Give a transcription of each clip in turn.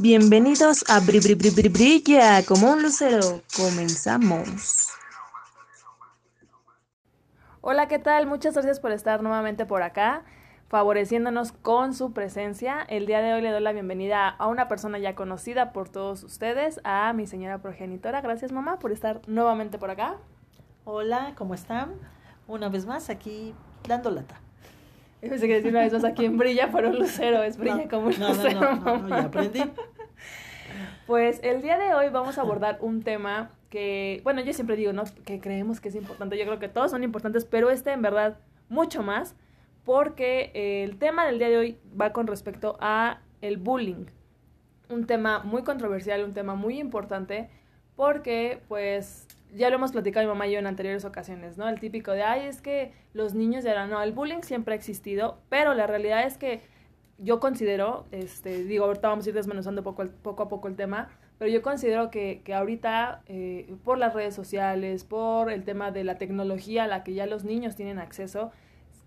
Bienvenidos a Bri Bri Bri Bri Brilla como un lucero. Comenzamos. Hola, ¿qué tal? Muchas gracias por estar nuevamente por acá, favoreciéndonos con su presencia. El día de hoy le doy la bienvenida a una persona ya conocida por todos ustedes, a mi señora progenitora. Gracias, mamá, por estar nuevamente por acá. Hola, ¿cómo están? Una vez más aquí dando lata. Yo pensé que decir una vez más aquí en Brilla por un lucero, es Brilla No, como un no, lucero. no, no, no, ya aprendí. Pues el día de hoy vamos a abordar un tema que, bueno, yo siempre digo, ¿no? Que creemos que es importante. Yo creo que todos son importantes, pero este en verdad mucho más, porque eh, el tema del día de hoy va con respecto a el bullying. Un tema muy controversial, un tema muy importante, porque pues ya lo hemos platicado mi mamá y yo en anteriores ocasiones, ¿no? El típico de, ay, es que los niños de ahora no, el bullying siempre ha existido, pero la realidad es que yo considero, este, digo, ahorita vamos a ir desmenuzando poco, poco a poco el tema, pero yo considero que, que ahorita, eh, por las redes sociales, por el tema de la tecnología a la que ya los niños tienen acceso,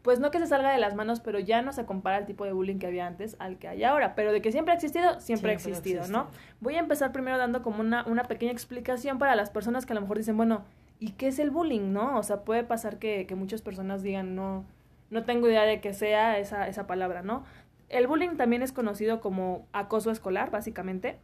pues no que se salga de las manos, pero ya no se compara el tipo de bullying que había antes al que hay ahora. Pero de que siempre ha existido, siempre, ha Siempre ha existido, ¿no? Voy a empezar primero dando como una, una pequeña explicación para las personas que a lo mejor dicen, bueno, ¿y qué es el bullying, no? O sea, puede pasar que, que muchas personas digan, no, no tengo idea de que sea esa, esa palabra, ¿no? El bullying también es conocido como acoso escolar, básicamente,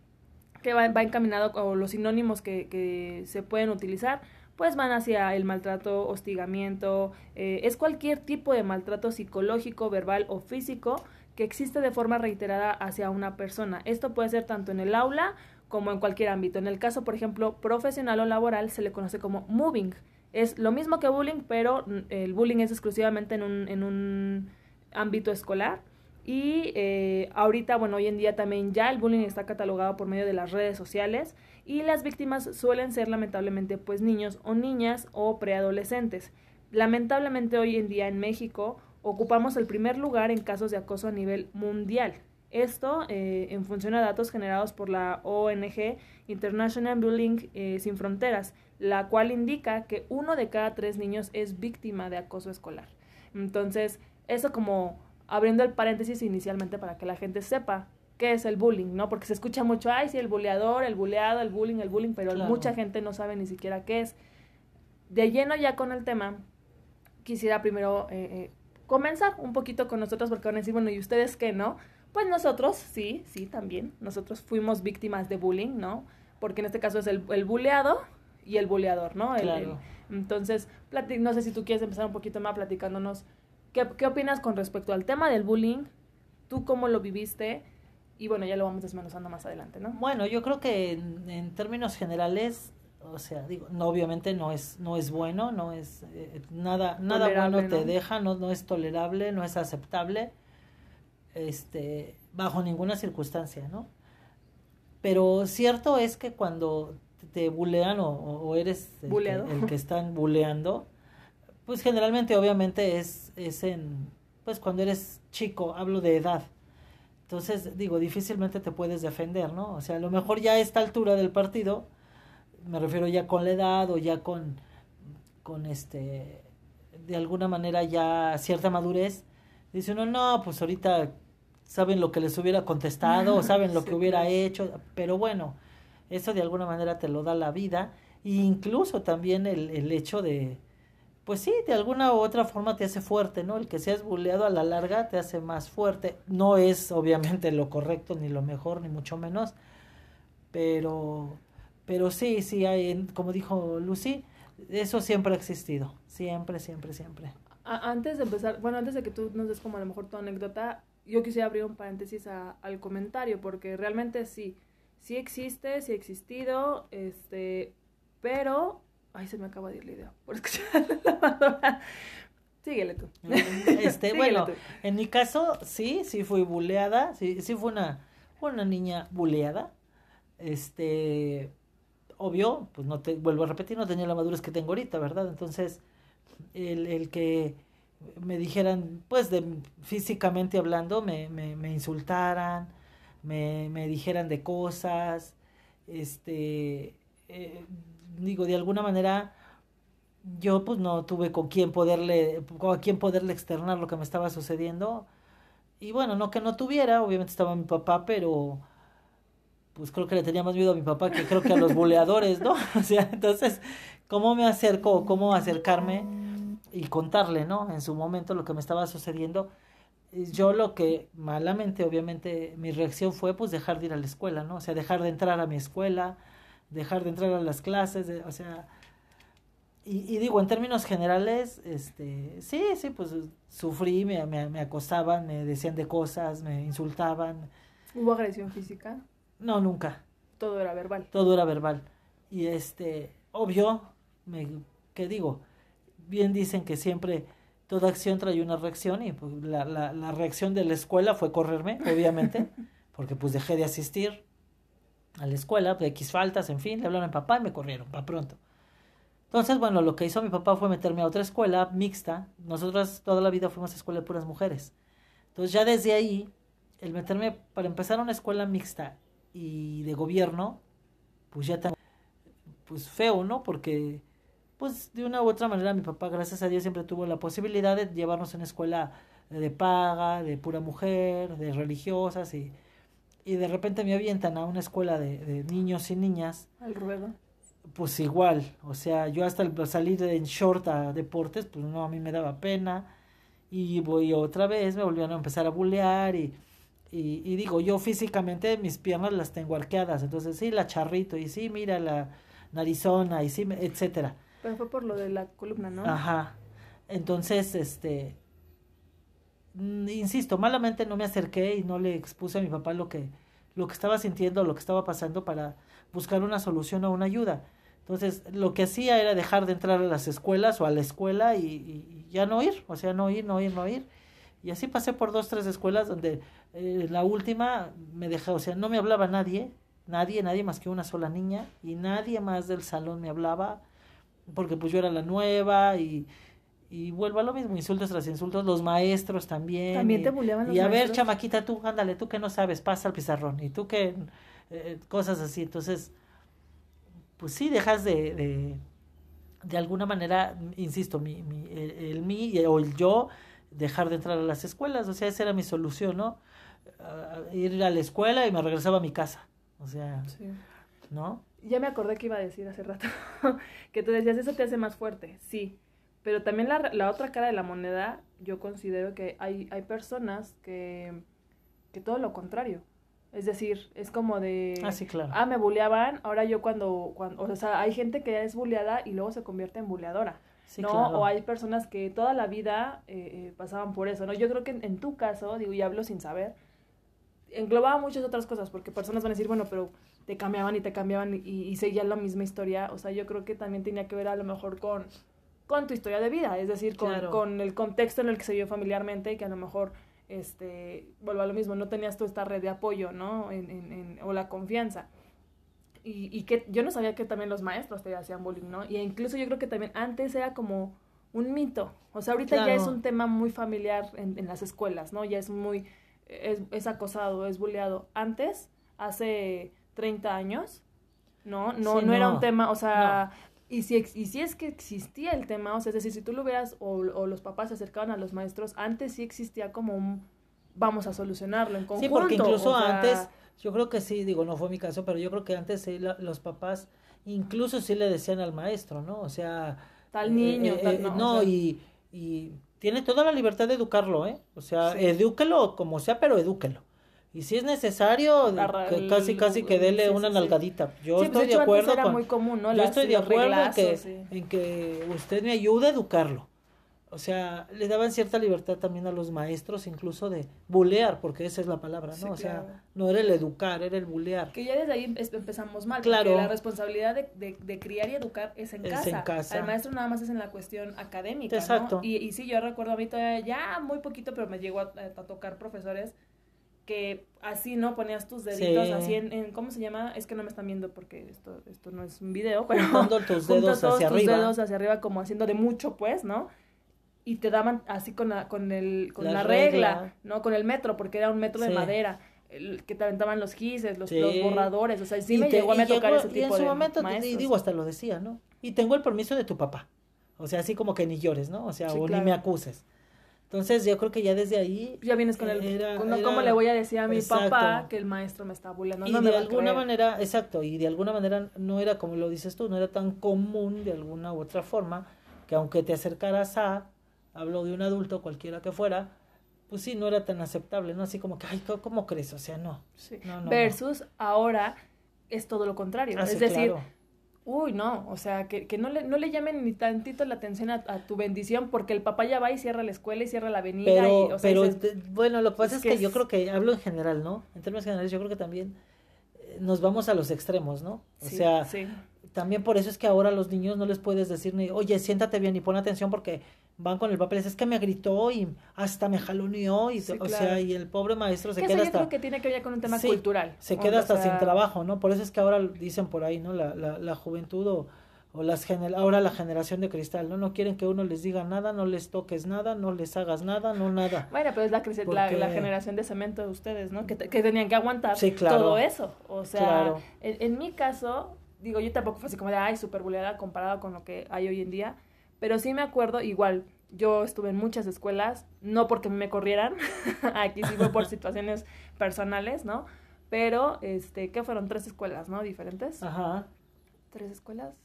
que va, va encaminado, o los sinónimos que, que se pueden utilizar, pues van hacia el maltrato, hostigamiento, eh, es cualquier tipo de maltrato psicológico, verbal o físico que existe de forma reiterada hacia una persona. Esto puede ser tanto en el aula como en cualquier ámbito. En el caso, por ejemplo, profesional o laboral, se le conoce como moving. Es lo mismo que bullying, pero mm, el bullying es exclusivamente en un, en un ámbito escolar. Y eh, ahorita, bueno, hoy en día también ya el bullying está catalogado por medio de las redes sociales y las víctimas suelen ser lamentablemente pues niños o niñas o preadolescentes. Lamentablemente hoy en día en México ocupamos el primer lugar en casos de acoso a nivel mundial. Esto eh, en función a datos generados por la ONG International Bullying eh, Sin Fronteras, la cual indica que uno de cada tres niños es víctima de acoso escolar. Entonces, eso como abriendo el paréntesis inicialmente para que la gente sepa qué es el bullying, ¿no? Porque se escucha mucho, ay, sí, el buleador, el buleado, el bullying, el bullying, pero Claro. mucha gente no sabe ni siquiera qué es. De lleno ya con el tema, quisiera primero eh, eh, comenzar un poquito con nosotros porque van a decir, bueno, ¿y ustedes qué, no? Pues nosotros, sí, sí, también. Nosotros fuimos víctimas de bullying, ¿no? Porque en este caso es el, el buleado y el buleador, ¿no? El- Claro. el- entonces, no sé si tú quieres empezar un poquito más platicándonos qué, qué opinas con respecto al tema del bullying, tú cómo lo viviste y bueno, ya lo vamos desmenuzando más adelante, ¿no? Bueno, yo creo que en, en términos generales, o sea, digo, no, obviamente no es, no es bueno, no es eh, nada, nada Tolerable, bueno te ¿no? deja, no, no es tolerable, no es aceptable, este, bajo ninguna circunstancia, ¿no? Pero cierto es que cuando te bulean o, o eres el Buleado. el que están buleando, pues generalmente obviamente es, es en, pues cuando eres chico, hablo de edad. Entonces, digo, difícilmente te puedes defender, ¿no? O sea, a lo mejor ya a esta altura del partido, me refiero ya con la edad o ya con, con este, de alguna manera ya cierta madurez, dice uno, no, pues ahorita saben lo que les hubiera contestado, o saben lo Sí, que hubiera claro. hecho, pero bueno, eso de alguna manera te lo da la vida, e incluso también el, el hecho de, pues sí, de alguna u otra forma te hace fuerte, ¿no? El que seas buleado a la larga te hace más fuerte. No es obviamente lo correcto, ni lo mejor, ni mucho menos, pero, pero sí, sí, hay, como dijo Lucy, eso siempre ha existido, siempre, siempre, siempre. Antes de empezar, bueno, antes de que tú nos des como a lo mejor tu anécdota, yo quisiera abrir un paréntesis a- al comentario, porque realmente sí, sí existe, sí ha existido, este, pero, ay, se me acaba de ir la idea, por escuchar la lavadora. Síguele tú. Este, Síguele bueno, tú. en mi caso, sí, sí fui buleada, sí, sí fue una, una niña buleada. Este, obvio, pues no te, vuelvo a repetir, no tenía la madurez que tengo ahorita, ¿verdad? Entonces, el, el que me dijeran, pues de físicamente hablando, me, me, me insultaran, me, me dijeran de cosas, este, eh, digo, de alguna manera yo pues no tuve con quién poderle, con quién poderle externar lo que me estaba sucediendo. Y bueno, no que no tuviera, obviamente estaba mi papá, pero pues creo que le tenía más miedo a mi papá que creo que a los buleadores, ¿no? O sea, entonces, ¿cómo me acerco, cómo acercarme y contarle, ¿no? En su momento lo que me estaba sucediendo. Yo lo que malamente, obviamente, mi reacción fue pues dejar de ir a la escuela, ¿no? O sea, dejar de entrar a mi escuela, dejar de entrar a las clases, o sea, y, y, digo, en términos generales, este, sí, sí, pues sufrí, me, me, me acosaban, me decían de cosas, me insultaban. ¿Hubo agresión física? No, nunca. Todo era verbal. Todo era verbal. Y este, obvio, me, ¿qué digo? Bien dicen que siempre toda acción trae una reacción y pues, la, la, la reacción de la escuela fue correrme, obviamente, porque pues dejé de asistir a la escuela, de X faltas, en fin, le hablaron a mi papá y me corrieron, para pronto. Entonces, bueno, lo que hizo mi papá fue meterme a otra escuela mixta. Nosotras toda la vida fuimos a escuela de puras mujeres. Entonces, ya desde ahí, el meterme para empezar una escuela mixta y de gobierno, pues ya tan, pues feo, ¿no? Porque, pues de una u otra manera, mi papá, gracias a Dios, siempre tuvo la posibilidad de llevarnos a una escuela de paga, de pura mujer, de religiosas y, y de repente me avientan a una escuela de, de niños y niñas. Al ruedo pues igual, o sea, yo hasta el salir en short a deportes, pues no, a mí me daba pena. Y voy otra vez, me volvieron a empezar a bullear y, y, y, digo, yo físicamente mis piernas las tengo arqueadas, entonces sí, la charrito, y sí, mira la narizona, y sí, etcétera. Pero fue por lo de la columna, ¿no? Ajá. Entonces, este, insisto, malamente no me acerqué y no le expuse a mi papá lo que, lo que estaba sintiendo, lo que estaba pasando para buscar una solución o una ayuda. Entonces, lo que hacía era dejar de entrar a las escuelas o a la escuela y, y, ya no ir, o sea, no ir, no ir, no ir. Y así pasé por dos, tres escuelas donde eh, la última me dejó, o sea, no me hablaba nadie, nadie, nadie más que una sola niña y nadie más del salón me hablaba porque pues yo era la nueva y, y vuelvo a lo mismo, insultos tras insultos, los maestros también. También y, te bulleaban los Y a maestros? ver, chamaquita, tú, ándale, tú que no sabes, pasa al pizarrón y tú que eh, cosas así, entonces pues sí dejas de, de, de alguna manera, insisto, mi, mi, el, el mí o el yo, dejar de entrar a las escuelas, o sea, esa era mi solución, ¿no? Uh, ir a la escuela y me regresaba a mi casa, o sea, Sí. ¿no? Ya me acordé que iba a decir hace rato que tú decías, eso te hace más fuerte, sí. Pero también la, la otra cara de la moneda, yo considero que hay, hay personas que, que todo lo contrario. Es decir, es como de... Ah, sí, claro. Ah, me bulleaban, ahora yo cuando, cuando... O sea, hay gente que es bulleada y luego se convierte en bulleadora. Sí, ¿no? claro. O hay personas que toda la vida eh, eh, pasaban por eso, ¿no? Yo creo que en, en, tu caso, digo, y hablo sin saber, englobaba muchas otras cosas, porque personas van a decir, bueno, pero te cambiaban y te cambiaban y, y seguía la misma historia. O sea, yo creo que también tenía que ver a lo mejor con, con tu historia de vida, es decir, con, Claro. con el contexto en el que se vio familiarmente y que a lo mejor, este, vuelvo a lo mismo, no tenías tú esta red de apoyo, ¿no? En, en, en- o la confianza. Y, y que yo no sabía que también los maestros te hacían bullying, ¿no? Y incluso yo creo que también antes era como un mito. O sea, ahorita ya es un tema muy familiar en, en las escuelas, ¿no? Ya es muy, es, es acosado, es bulleado. Antes, hace 30 años, ¿no? No, Sí, no, era un tema, o sea, y, si, ex- y si es que existía el tema, o sea, es decir, si tú lo veas o, o los papás se acercaban a los maestros, antes sí existía como un, vamos a solucionarlo en conjunto. Sí, porque incluso o sea, antes, yo creo que sí, digo, no fue mi caso, pero yo creo que antes sí, la- los papás incluso sí le decían al maestro, ¿no? O sea, Tal eh, niño, eh, tal- eh, no, no, o sea- y, y tiene toda la libertad de educarlo, ¿eh? O sea, Sí. edúquelo como sea, pero edúquelo. Y si es necesario, que casi casi que dele sí, una sí. nalgadita. Yo Sí, pues, estoy de de hecho, antes acuerdo era con muy común, ¿no? Yo Las- estoy de acuerdo en que, en que usted me ayude a educarlo. O sea, le daban cierta libertad también a los maestros, incluso de bulear, porque esa es la palabra, ¿no? O sea, claro. no era el educar, era el bulear. Que ya desde ahí empezamos mal, Claro. porque la responsabilidad de, de, de criar y educar es en, Es casa. en casa. Al maestro nada más es en la cuestión académica, Exacto. ¿no? Y, y sí, yo recuerdo a mí todavía ya muy poquito, pero me llegó a, a tocar profesores que así, ¿no? Ponías tus deditos Sí. así en, en- ¿cómo se llama? Es que no me están viendo porque esto, esto no es un video, pero Juntando tus dedos todos hacia tus arriba. dedos hacia arriba como haciendo de mucho, pues, ¿no? Y te daban así con la, con el, con La la, regla, regla. ¿no? Con el metro, porque era un metro de madera, el, que te aventaban los gises, los, Sí. los borradores, o sea, sí Y me te- llegó a me tocar llegó- ese tipo y en su de momento, te- maestros. y digo, hasta lo decía, ¿no? Y tengo el permiso de tu papá. O sea, así como que ni llores, ¿no? O sea, o claro. ni me acuses. Entonces yo creo que ya desde ahí... Ya vienes con el... era- no, era- ¿Cómo le voy a decir a mi Exacto. papá que el maestro me está bulleando? y No me de alguna manera, exacto, y de alguna manera no era como lo dices tú, no era tan común de alguna u otra forma que aunque te acercaras a, hablo de un adulto, cualquiera que fuera, pues sí, no era tan aceptable, ¿no? Así como que, ay, ¿cómo- ¿cómo crees? O sea, no. Sí. No, no. Versus ahora es todo lo contrario. Ah, es sí, decir, claro. Uy, no, o sea, que, que no, le, no le llamen ni tantito la atención a, a tu bendición porque el papá ya va y cierra la escuela y cierra la avenida. Pero, y, o sea, pero bueno, lo que pasa es que yo creo que hablo en general, ¿no? En términos generales, yo creo que también eh, nos vamos a los extremos, ¿no? O sí, sea, sí. también por eso es que ahora a los niños no les puedes decir ni, oye, siéntate bien y pon atención porque van con el papel, es que me gritó y hasta me jaloneó y, Sí, o claro. sea, y el pobre maestro se Que eso queda yo hasta... creo que tiene que ver con un tema Sí, cultural. Se queda hasta sea, sin trabajo, ¿no? Por eso es que ahora dicen por ahí, ¿no? La, la, la juventud o, o las gener- ahora la generación de cristal, ¿no? No quieren que uno les diga nada, no les toques nada, no les hagas nada, no nada. Bueno, pero es la, Porque- la generación de cemento de ustedes, ¿no? Que, te- que tenían que aguantar Sí, claro. todo eso. O sea, Claro. en, en mi caso, digo, yo tampoco fue así como de, ay, súper comparado con lo que hay hoy en día. Pero sí me acuerdo, igual, yo estuve en muchas escuelas, no porque me corrieran, aquí sí fue por situaciones personales, ¿no? Pero, este, ¿qué fueron? Tres escuelas, ¿no? Diferentes. Ajá. ¿Tres escuelas?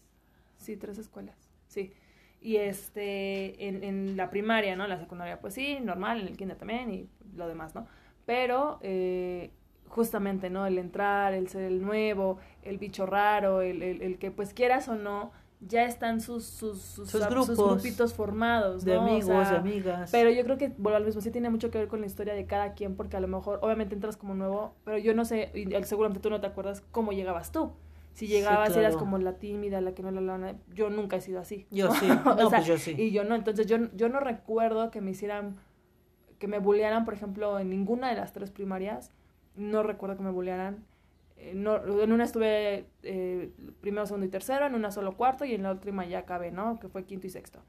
Sí, tres escuelas, sí. Y este, en, en la primaria, ¿no? La secundaria, pues sí, normal, en el kinder también y lo demás, ¿no? Pero, eh, justamente, ¿no? El entrar, el ser el nuevo, el bicho raro, el, el, el que, pues quieras o no, ya están sus, sus, sus, Sus sus grupos grupitos formados, De ¿no? O amigos, sea, de amigas. pero yo creo que, vuelvo al mismo, sí tiene mucho que ver con la historia de cada quien, porque a lo mejor, obviamente entras como nuevo, pero yo no sé, y seguramente tú no te acuerdas cómo llegabas tú. Si Sí, llegabas eras como la tímida, la que no la lana, yo nunca he sido así. Yo sí, O no, sea, pues yo sí. Y yo no, entonces yo, yo no recuerdo que me hicieran, que me bullearan, por ejemplo, en ninguna de las tres primarias, no recuerdo que me bullearan. Eh, no, en una estuve eh, primero, segundo y tercero, en una solo cuarto y en la última ya acabé, ¿no? Que fue quinto y sexto.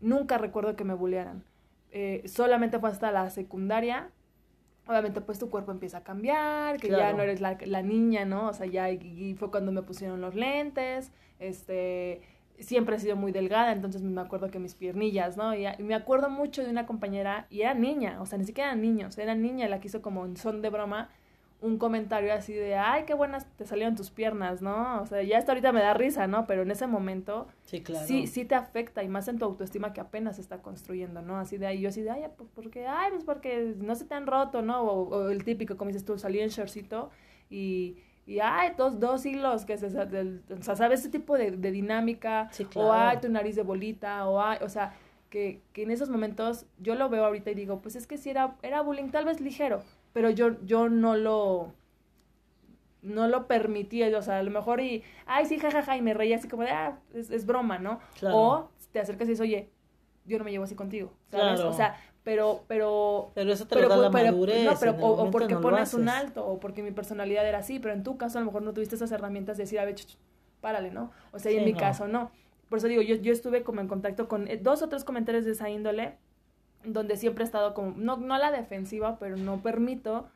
Nunca recuerdo que me bullearan. Eh, solamente fue hasta la secundaria. Obviamente, pues tu cuerpo empieza a cambiar, que ya no eres la, la niña, ¿no? O sea, ya y, y fue cuando me pusieron los lentes. Este, siempre he sido muy delgada, entonces me acuerdo que mis piernillas, ¿no? Y, y me acuerdo mucho de una compañera, y era niña, o sea, ni siquiera eran niños, era niña la que hizo como en son de broma un comentario así de, ay, qué buenas te salieron tus piernas, ¿no? O sea, ya hasta ahorita me da risa, ¿no? Pero en ese momento Sí, claro. sí, sí te afecta y más en tu autoestima que apenas se está construyendo, ¿no? Así de ahí, yo así de, ay, pues porque, ay, pues porque no se te han roto, ¿no? O, o el típico, como dices tú, salí en shortcito y, y ay, dos, dos hilos, que se, del- o sea, ¿sabes? Ese tipo de, de dinámica, Sí, o ay, tu nariz de bolita, o ay, o sea, que, que en esos momentos yo lo veo ahorita y digo, pues es que sí era, era bullying, tal vez ligero, pero yo, yo no lo no lo permitía, o sea, a lo mejor y, ay, sí, jajaja, y me reía así como de, ah, es, es broma, ¿no? Claro. O te acercas y dices, oye, yo no me llevo así contigo, ¿sabes? Claro. O sea, pero, pero... Pero eso te pero, lo da la madurez. no, pero, o, o porque no pones un alto, o porque mi personalidad era así, pero en tu caso a lo mejor no tuviste esas herramientas de decir, a ver, ch, ch, párale, ¿no? O sea, y en mi no. caso no. Por eso digo, yo, yo estuve como en contacto con eh, dos o tres comentarios de esa índole, donde siempre he estado como, no, no a la defensiva, pero no permito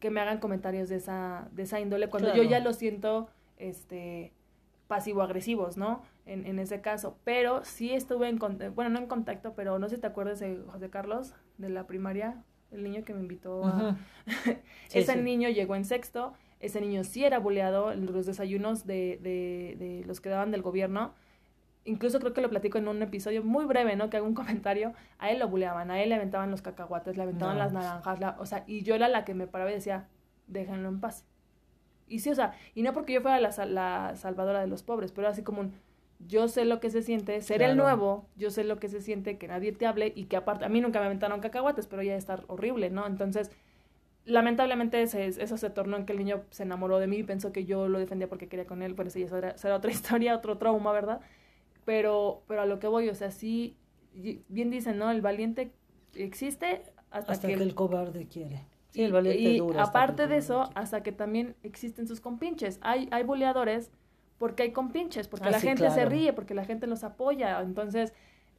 que me hagan comentarios de esa, de esa índole cuando yo ya lo siento, este, pasivo-agresivos, ¿no? En, en ese caso. Pero sí estuve en, con- bueno, no en contacto, pero no sé si te acuerdas de José Carlos, de la primaria, el niño que me invitó a... Sí, ese sí. niño llegó en sexto, ese niño sí era buleado en los desayunos de, de, de los que daban del gobierno. Incluso creo que lo platico en un episodio muy breve, ¿no? Que hago un comentario. A él lo buleaban, a él le aventaban los cacahuates, le aventaban No. las naranjas, la- o sea, y yo era la que me paraba y decía, déjenlo en paz. Y sí, o sea, y no porque yo fuera la, la salvadora de los pobres, pero así como un, yo sé lo que se siente ser el nuevo, yo sé lo que se siente que nadie te hable y que aparte, a mí nunca me aventaron cacahuates, pero ya estar horrible, ¿no? Entonces, lamentablemente se- eso se tornó en que el niño se enamoró de mí y pensó que yo lo defendía porque quería con él, pero eso ya será, será otra historia, otro trauma, ¿verdad? Pero, pero a lo que voy, o sea, sí, bien dicen, ¿no? El valiente existe hasta, Hasta que, que el cobarde quiere. Sí, y, el valiente y dura aparte de eso, quiere. hasta que también existen sus compinches. Hay, hay buleadores porque hay compinches, porque Ah, la sí, gente se ríe, porque la gente los apoya. Entonces,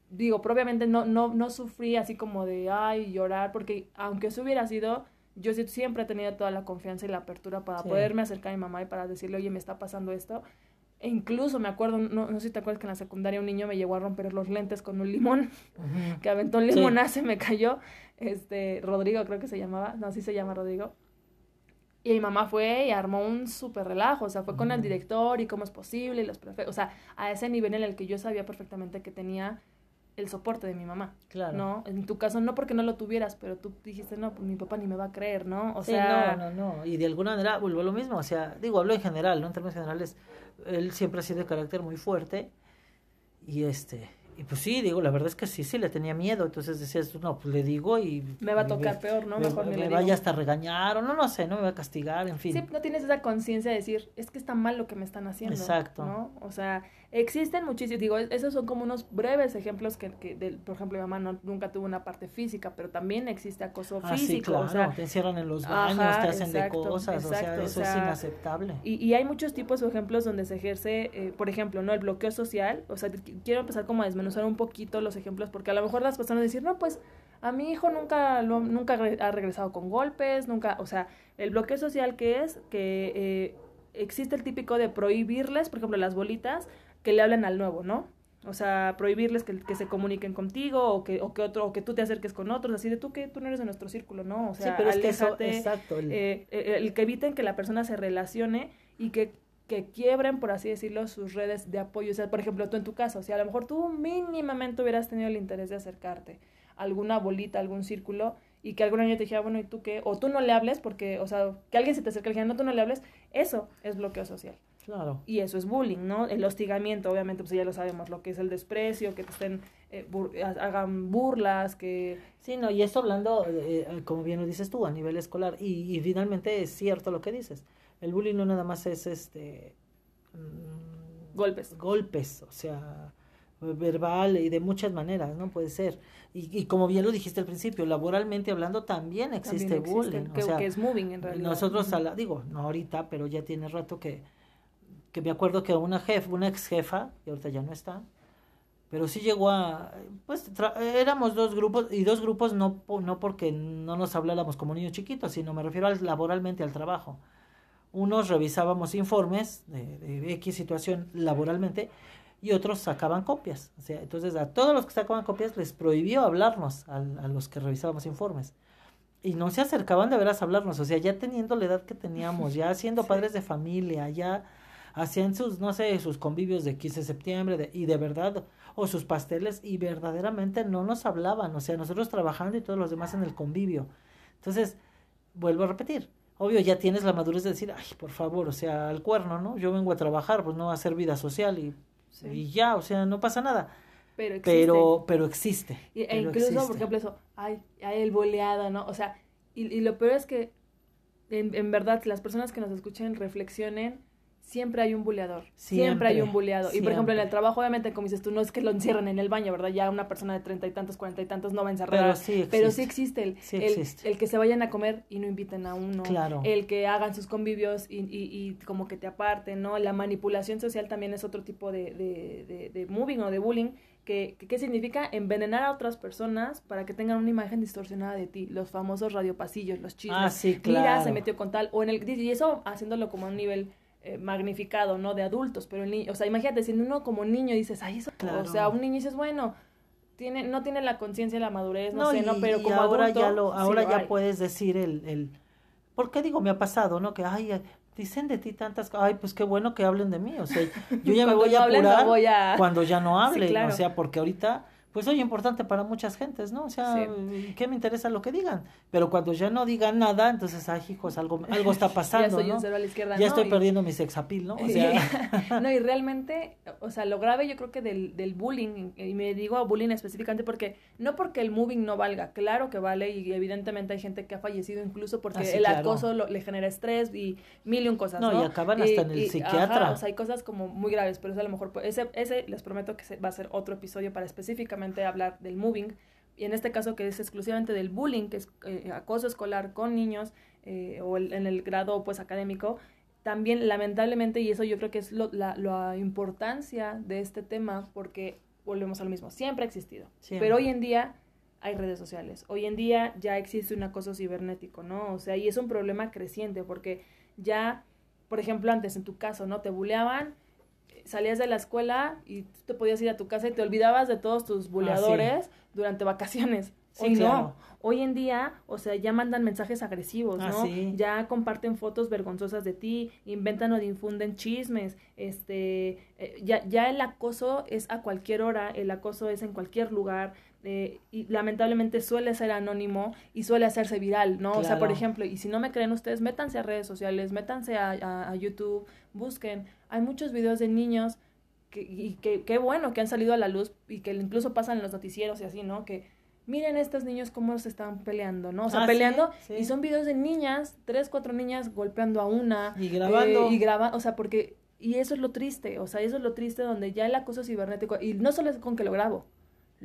digo, probablemente no, no, no sufrí así como de, ay, llorar, porque aunque eso hubiera sido, yo siempre he tenido toda la confianza y la apertura para Sí. poderme acercar a mi mamá y para decirle, oye, me está pasando esto. E incluso me acuerdo, no, no sé si te acuerdas que en la secundaria un niño me llegó a romper los lentes con un limón, que aventó un limonazo y me cayó. Este, Rodrigo creo que se llamaba, no, sí se llama Rodrigo. Y mi mamá fue y armó un súper relajo, o sea, fue con el director y cómo es posible, y los profe, o sea, a ese nivel en el que yo sabía perfectamente que tenía el soporte de mi mamá, Claro. ¿no? En tu caso, no porque no lo tuvieras, pero tú dijiste, no, pues mi papá ni me va a creer, ¿no? O Sí, sea, no, no, no. Y de alguna manera vuelvo a lo mismo. O sea, digo, hablo en general, ¿no? En términos generales, él siempre ha sido de carácter muy fuerte. Y este, y pues sí, digo, la verdad es que sí, sí le tenía miedo. Entonces decías, no, pues le digo y. me va a tocar peor, ¿no? me, Mejor ni me le vaya hasta regañar, o no, no sé, no me va a castigar, en fin. Sí, no tienes esa conciencia de decir, es que está mal lo que me están haciendo. Exacto. ¿no? O sea, existen muchísimos, digo, es- esos son como unos breves ejemplos que, que por ejemplo, mi mamá no- nunca tuvo una parte física, pero también existe acoso Ah, sí, físico. claro, o sea, te encierran en los ajá, baños, te hacen exacto, de cosas, o sea, o eso es inaceptable. y, y hay muchos tipos o ejemplos donde se ejerce, eh, por ejemplo, ¿no? El bloqueo social. O sea, qu- quiero empezar como a desmenuzar un poquito los ejemplos, porque a lo mejor las personas dicen, no, pues a mi hijo nunca, lo, nunca ha regresado con golpes, nunca, o sea, el bloqueo social que es que eh, existe el típico de prohibirles, por ejemplo, las bolitas, que le hablen al nuevo, ¿no? O sea, prohibirles que, que se comuniquen contigo o que, o que otro, o que tú te acerques con otros, así de tú que tú no eres de nuestro círculo, ¿no? O sea, sí, pero es que eso, exacto. el- eh, eh, el que eviten que la persona se relacione y que, que quiebren, por así decirlo, sus redes de apoyo. O sea, por ejemplo, tú en tu caso, si a lo mejor tú mínimamente hubieras tenido el interés de acercarte a alguna bolita, a algún círculo, y que algún niño te dijera, bueno, ¿y tú qué? O tú no le hables, porque, o sea, que alguien se te acerque y dijera, no, tú no le hables, eso es bloqueo social. Claro. Y eso es bullying, ¿no? El hostigamiento, obviamente, pues ya lo sabemos, lo que es el desprecio, que te estén, eh, bur- hagan burlas, que... Sí, no, y esto hablando, eh, eh, como bien lo dices tú, a nivel escolar, y, y finalmente es cierto lo que dices. El bullying no nada más es este mm, Golpes. golpes, o sea, verbal y de muchas maneras, ¿no? Puede ser. Y, y como bien lo dijiste al principio, laboralmente hablando también existe también existe, bullying. que, o sea, que es moving en realidad. nosotros, a la- digo, no ahorita, pero ya tiene rato que, que me acuerdo que una jefa, una ex jefa, y ahorita ya no está, pero sí llegó a, pues éramos dos grupos, y dos grupos no, no porque no nos habláramos como niños chiquitos, sino me refiero al, laboralmente al trabajo. Unos revisábamos informes de, de X situación laboralmente y otros sacaban copias. O sea, entonces a todos los que sacaban copias les prohibió hablarnos, al- a, los que revisábamos informes. Y no se acercaban de veras a hablarnos, o sea, ya teniendo la edad que teníamos, ya siendo Sí. padres de familia, ya hacían sus, no sé, sus convivios de 15 de septiembre de- y de verdad, o sus pasteles, y verdaderamente no nos hablaban, o sea, nosotros trabajando y todos los demás en el convivio. Entonces, vuelvo a repetir, obvio ya tienes la madurez de decir, ay, por favor, o sea, al cuerno, ¿no? Yo vengo a trabajar, pues no a hacer vida social y, Sí. y ya, o sea, no pasa nada. Pero existe. Pero, pero existe. Y- e pero incluso, existe. por ejemplo, eso, ay, ay, el boleado, ¿no? O sea, y, y lo peor es que, en, en verdad, las personas que nos escuchen reflexionen, siempre hay un buleador. Siempre, hay un buleado. Y por ejemplo, en el trabajo, obviamente, como dices tú, no es que lo encierren en el baño, ¿verdad? Ya una persona de treinta y tantos, cuarenta y tantos no va a encerrar. Pero sí existe. Pero sí existe el, Sí el, existe. el que se vayan a comer y no inviten a uno. Claro. El que hagan sus convivios y, y, y como que te aparten, ¿no? La manipulación social también es otro tipo de, de, de, de moving o de bullying. Que, que, ¿Qué significa? Envenenar a otras personas para que tengan una imagen distorsionada de ti. Los famosos radiopasillos, los chismes. Ah, sí, Mira, claro. se metió con tal. O en el, y eso haciéndolo como a un nivel eh, magnificado, ¿no? De adultos. Pero el niño, o sea, imagínate, si uno como niño dices, ay, eso. Claro. O sea, un niño dices, bueno, tiene, no tiene la conciencia, la madurez, no, sé, y, ¿no? Pero como ahora adulto, ya lo, sí ahora lo ya hay. puedes decir el, el, ¿por qué digo me ha pasado, no? Que ay, dicen de ti tantas cosas, ay, pues qué bueno que hablen de mí, o sea, yo ya me voy a no apurar voy a- cuando ya no Sí, hablen, claro. o sea, porque ahorita pues soy importante para muchas gentes, ¿no? O sea, Sí. ¿qué me interesa lo que digan? Pero cuando ya no digan nada, entonces, ay, hijos, algo, algo está pasando, ya soy ¿no? un cero a la izquierda, Ya ¿no? estoy Y- perdiendo mi sexapil, ¿no? O sea, no, y realmente, o sea, lo grave yo creo que del, del bullying, y me digo bullying específicamente porque, no porque el moving no valga, claro que vale, y evidentemente hay gente que ha fallecido incluso porque Ah, sí, el claro. acoso lo- le genera estrés y mil y un cosas, ¿no? No, y acaban hasta en el psiquiatra. ajá, o sea, hay cosas como muy graves, pero eso a lo mejor, ese, ese les prometo que se- va a ser otro episodio para específicamente hablar del moving, y en este caso que es exclusivamente del bullying, que es eh, acoso escolar con niños, eh, o el- en el grado pues académico, también lamentablemente, y eso yo creo que es lo- la, la importancia de este tema, porque volvemos a lo mismo, siempre ha existido, Siempre. pero hoy en día hay redes sociales, hoy en día ya existe un acoso cibernético, ¿no? O sea, y es un problema creciente, porque ya, por ejemplo, antes en tu caso, ¿no? Te buleaban salías de la escuela y tú te podías ir a tu casa y te olvidabas de todos tus buleadores durante vacaciones. Sí, Hoy no. Hoy en día, o sea, ya mandan mensajes agresivos, Ah, ¿no? sí. Ya comparten fotos vergonzosas de ti, inventan o difunden chismes, este, eh, ya, ya el acoso es a cualquier hora, el acoso es en cualquier lugar, eh, y lamentablemente suele ser anónimo y suele hacerse viral, ¿no? O sea, por ejemplo, y si no me creen ustedes, métanse a redes sociales, métanse a, a- a YouTube, busquen, hay muchos videos de niños que, y que qué bueno que han salido a la luz y que incluso pasan en los noticieros y así, ¿no? Que miren estos niños cómo se están peleando, ¿no? O sea, Ah, peleando sí. y son videos de niñas, tres, cuatro niñas golpeando a una. Y grabando. eh, y graba, o sea, porque, y eso es lo triste, o sea, eso es lo triste donde ya el acoso cibernético, y no solo es con que lo grabo,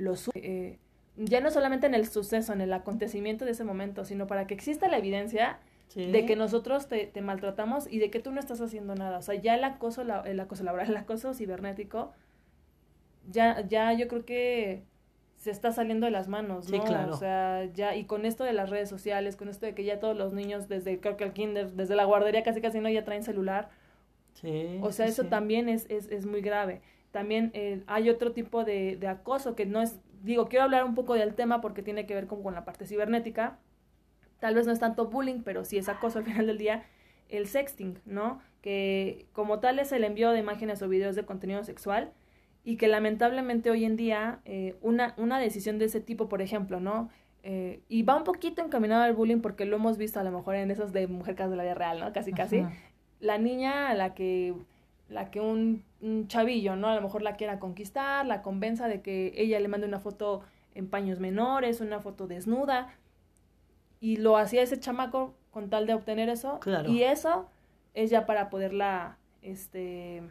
lo eh, ya no solamente en el suceso, en el acontecimiento de ese momento, sino para que exista la evidencia Sí. de que nosotros te, te maltratamos y de que tú no estás haciendo nada. O sea, ya el acoso, la- el acoso laboral, el acoso cibernético, ya, ya yo creo que se está saliendo de las manos, Sí, ¿no? claro. O sea, ya, y con esto de las redes sociales, con esto de que ya todos los niños, desde creo que el kinder, desde la guardería casi casi no ya traen celular, Sí, o sea, sí, eso sí. también es, es, es muy grave. También eh, hay otro tipo de, de acoso que no es, digo, quiero hablar un poco del tema porque tiene que ver como con la parte cibernética. Tal vez no es tanto bullying, pero sí es acoso al final del día. El sexting, ¿no? Que como tal es el envío de imágenes o videos de contenido sexual y que lamentablemente hoy en día eh, una, una decisión de ese tipo, por ejemplo, ¿no? Eh, y va un poquito encaminado al bullying porque lo hemos visto a lo mejor en esos de mujer de la vida real, ¿no? Casi, casi la niña a la que la que un, un chavillo, ¿no? A lo mejor la quiera conquistar, la convenza de que ella le mande una foto en paños menores, una foto desnuda, y lo hacía ese chamaco con tal de obtener eso, Claro. y eso es ya para poderla, este,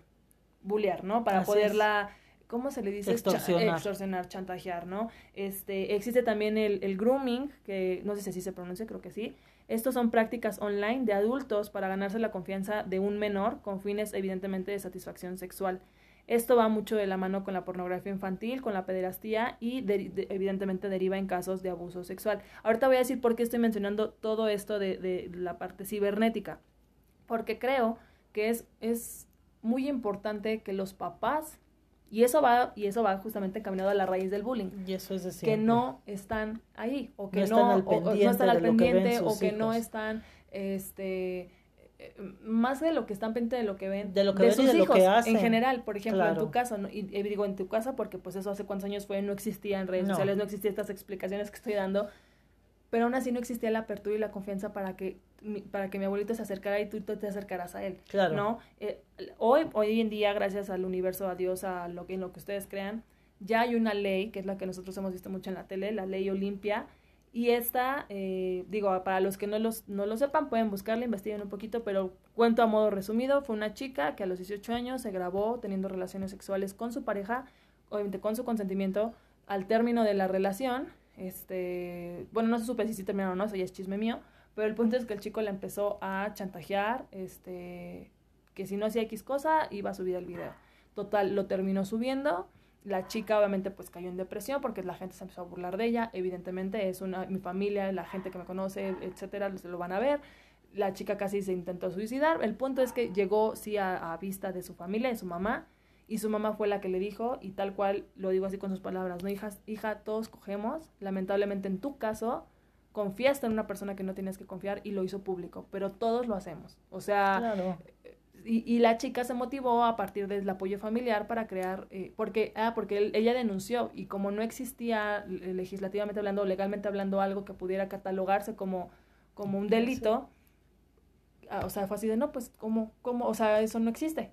bullear, ¿no? Para Así poderla, ¿cómo se le dice? Extorsionar. extorsionar, chantajear, ¿no? Este, existe también el, el grooming, que no sé si así se pronuncia, creo que sí, estos son prácticas online de adultos para ganarse la confianza de un menor con fines evidentemente de satisfacción sexual. Esto va mucho de la mano con la pornografía infantil, con la pederastía y de- de- evidentemente deriva en casos de abuso sexual. Ahorita voy a decir por qué estoy mencionando todo esto de, de la parte cibernética. Porque creo que es, es muy importante que los papás, y eso va, y eso va justamente encaminado a la raíz del bullying, Y eso es de que no están ahí o que No no, están al o- o no pendiente están al que pendiente o sus que no están este eh, más de lo que están pendientes de lo que ven De lo que ven y sus de lo hijos que hacen. en general por ejemplo en tu caso ¿no? y, y digo en tu casa porque pues eso hace cuántos años fue no existía en redes No. sociales no existían estas explicaciones que estoy dando pero aún así no existía la apertura y la confianza para que mi, para que mi abuelito se acercara y tú te acercaras a él Claro. ¿no? Eh, hoy, hoy en día, gracias al universo, a Dios, a lo que, en lo que ustedes crean, ya hay una ley, que es la que nosotros hemos visto mucho en la tele, la ley Olimpia, y esta, eh, digo, para los que no, los, no lo sepan, pueden buscarla, investiguen un poquito, pero cuento a modo resumido, fue una chica que a los 18 años se grabó teniendo relaciones sexuales con su pareja, obviamente con su consentimiento, al término de la relación, este, bueno, no se supe si terminaron o no, eso ya es chisme mío, pero el punto es que el chico le empezó a chantajear, este, que si no hacía X cosa, iba a subir el video. Total, lo terminó subiendo. La chica obviamente pues cayó en depresión porque la gente se empezó a burlar de ella. Evidentemente es una, mi familia, la gente que me conoce, etcétera, se lo van a ver. La chica casi se intentó suicidar. El punto es que llegó sí a, a vista de su familia, de su mamá, y su mamá fue la que le dijo, y tal cual lo digo así con sus palabras, no, hijas, hija, todos cogemos, lamentablemente en tu caso, confiaste en una persona que no tienes que confiar y lo hizo público, pero todos lo hacemos. O sea, Claro. y, y la chica se motivó a partir del apoyo familiar para crear, eh, porque, ah, porque él- ella denunció y como no existía eh, legislativamente hablando o legalmente hablando algo que pudiera catalogarse como, como un delito, ah, o sea, fue así de, no, pues, ¿cómo, cómo? O sea, eso no existe.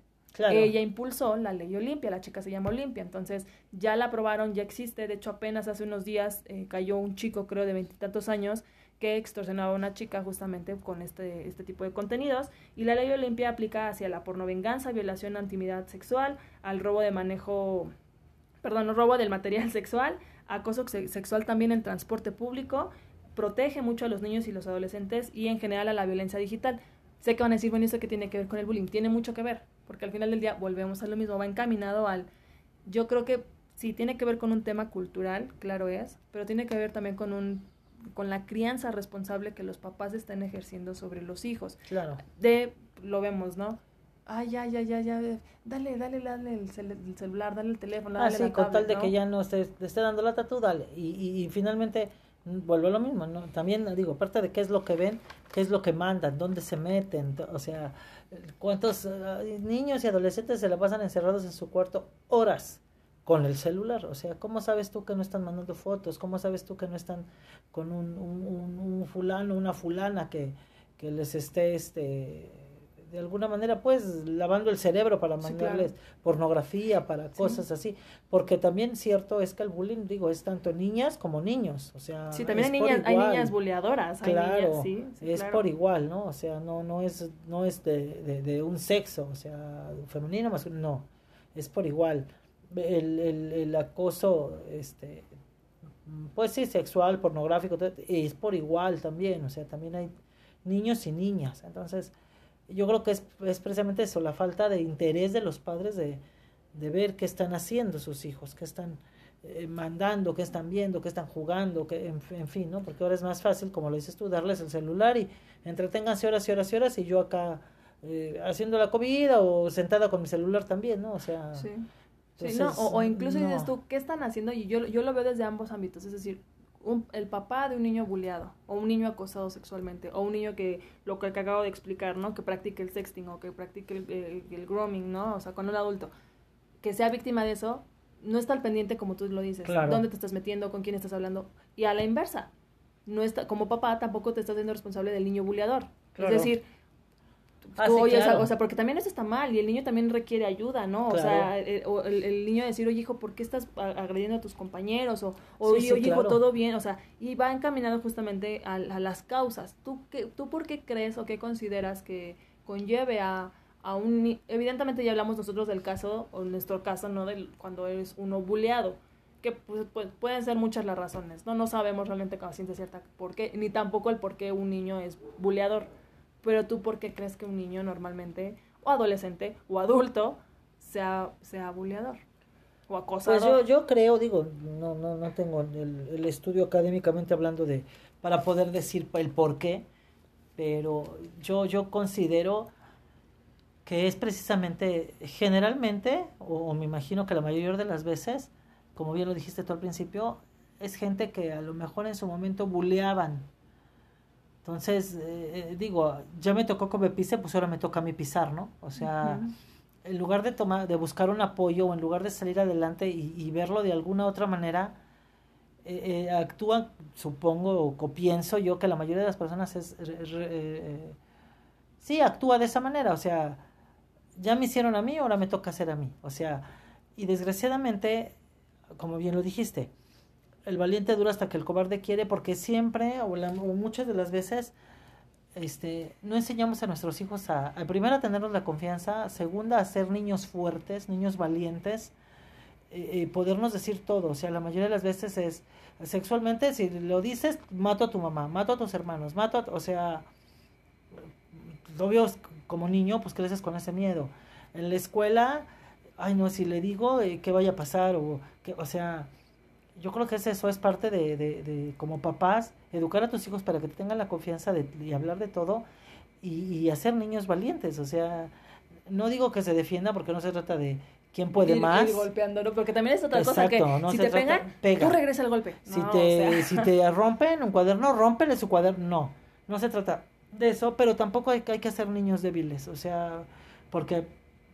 Ella impulsó la ley Olimpia, la chica se llama Olimpia, entonces ya la aprobaron, ya existe, de hecho apenas hace unos días eh, cayó un chico, creo, de veintitantos años, que extorsionaba a una chica justamente con este, este tipo de contenidos, y la ley Olimpia aplica hacia la pornovenganza, violación a intimidad sexual, al robo de manejo, perdón, robo del material sexual, acoso se- sexual también en transporte público, protege mucho a los niños y los adolescentes y en general a la violencia digital. Sé que van a decir, bueno, ¿eso qué tiene que ver con el bullying? Tiene mucho que ver, porque al final del día volvemos a lo mismo, va encaminado al... Yo creo que sí tiene que ver con un tema cultural, claro es, pero tiene que ver también con un con la crianza responsable que los papás están ejerciendo sobre los hijos Claro. de, lo vemos, ¿no? ay, ya, ya, ya, ya, dale, dale, dale el, celular, dale el teléfono, ah, dale sí, la con tal de ¿no? que ya no esté, te esté dando lata, tú dale. Y, y, y finalmente mm, vuelve a lo mismo, ¿no? También digo, aparte de qué es lo que ven, qué es lo que mandan, dónde se meten, o sea, cuántos eh, niños y adolescentes se la pasan encerrados en su cuarto horas con el celular, o sea, ¿cómo sabes tú que no están mandando fotos? ¿Cómo sabes tú que no están con un, un, un- un fulano, una fulana que, que les esté, este, de alguna manera, pues, lavando el cerebro para Sí, mandarles claro. pornografía, para cosas así? Porque también cierto es que el bullying, digo, es tanto niñas como niños, o sea, Sí, también hay es niñas, hay niñas buleadoras, hay Claro, niñas, sí, es claro. por igual, ¿no? O sea, no, no es, no es de, de, de un sexo, o sea, femenino, masculino, no, es por igual. El, el, el acoso, este, pues sí, sexual, pornográfico, es por igual también, o sea, también hay niños y niñas, entonces, yo creo que es, es precisamente eso, la falta de interés de los padres de, de ver qué están haciendo sus hijos, qué están eh, mandando, qué están viendo, qué están jugando, que, en, en fin, ¿no? Porque ahora es más fácil, como lo dices tú, darles el celular y entreténganse horas y horas y horas y yo acá eh, haciendo la comida o sentada con mi celular también, ¿no? O sea, Sí. Sí, entonces, no, o, o incluso no. dices tú, ¿qué están haciendo? Y yo, yo lo veo desde ambos ámbitos, es decir, un- el papá de un niño bulleado, o un niño acosado sexualmente, o un niño que, lo que acabo de explicar, ¿no? Que practique el sexting o que practique el, el- el grooming, ¿no? O sea, con un adulto, que sea víctima de eso, no está al pendiente como tú lo dices, Claro. dónde te estás metiendo, con quién estás hablando, y a la inversa, no está, como papá tampoco te estás haciendo responsable del niño bulleador. Claro. Es decir, Ah, tú sí, oyes claro. algo, o sea, porque también eso está mal y el niño también requiere ayuda, ¿no? O sea, el, o el- el niño decir, oye, hijo, ¿por qué estás agrediendo a tus compañeros? O, o Sí, oye, sí, oye, hijo, todo bien, o sea, y va encaminado justamente a, a las causas. ¿Tú, qué, ¿Tú por qué crees o qué consideras que conlleve a, a un... Evidentemente ya hablamos nosotros del caso, o nuestro caso, ¿no? Del, cuando eres uno buleado que pues, pues, pueden ser muchas las razones, ¿no? No sabemos realmente con ciencia cierta por qué, ni tampoco el por qué un niño es buleador. Pero tú, ¿por qué crees que un niño normalmente, o adolescente, o adulto, sea, sea buleador? O acosador. Pues yo, yo creo, digo, no, no, no tengo el, el estudio académicamente hablando de, para poder decir el por qué, pero yo, yo considero que es precisamente, generalmente, o, o me imagino que la mayoría de las veces, como bien lo dijiste tú al principio, es gente que a lo mejor en su momento buleaban. Entonces, eh, eh, digo, ya me tocó que me pise, pues ahora me toca a mí pisar, ¿no? O sea, en lugar de tomar, de buscar un apoyo o en lugar de salir adelante y, y verlo de alguna otra manera, eh, eh, actúan, supongo o, pienso yo que la mayoría de las personas es, eh, sí, actúa de esa manera, o sea, ya me hicieron a mí, ahora me toca hacer a mí, o sea, y desgraciadamente, como bien lo dijiste, el valiente dura hasta que el cobarde quiere, porque siempre, o, la- o muchas de las veces, este, no enseñamos a nuestros hijos a, a primero a tenernos la confianza, segunda a ser niños fuertes, niños valientes, eh, eh, podernos decir todo, o sea, la mayoría de las veces es sexualmente, si lo dices, mato a tu mamá, mato a tus hermanos, mato a, o sea, es como niño, pues creces con ese miedo. En la escuela, ay no, si le digo, eh, ¿qué vaya a pasar? O, que, o sea, yo creo que es eso, es parte de, de, de como papás, educar a tus hijos para que tengan la confianza de, y hablar de todo y, y hacer niños valientes, o sea, no digo que se defienda porque no se trata de quién puede Ir- más. ir golpeando, ¿no? Porque también es otra cosa que no si te trata- pegan, pega. tú regresa el golpe. Si No, te, o sea, si te rompen un cuaderno, rómpele su cuaderno. No, no se trata de eso, pero tampoco hay, que- hay que hacer niños débiles. O sea, porque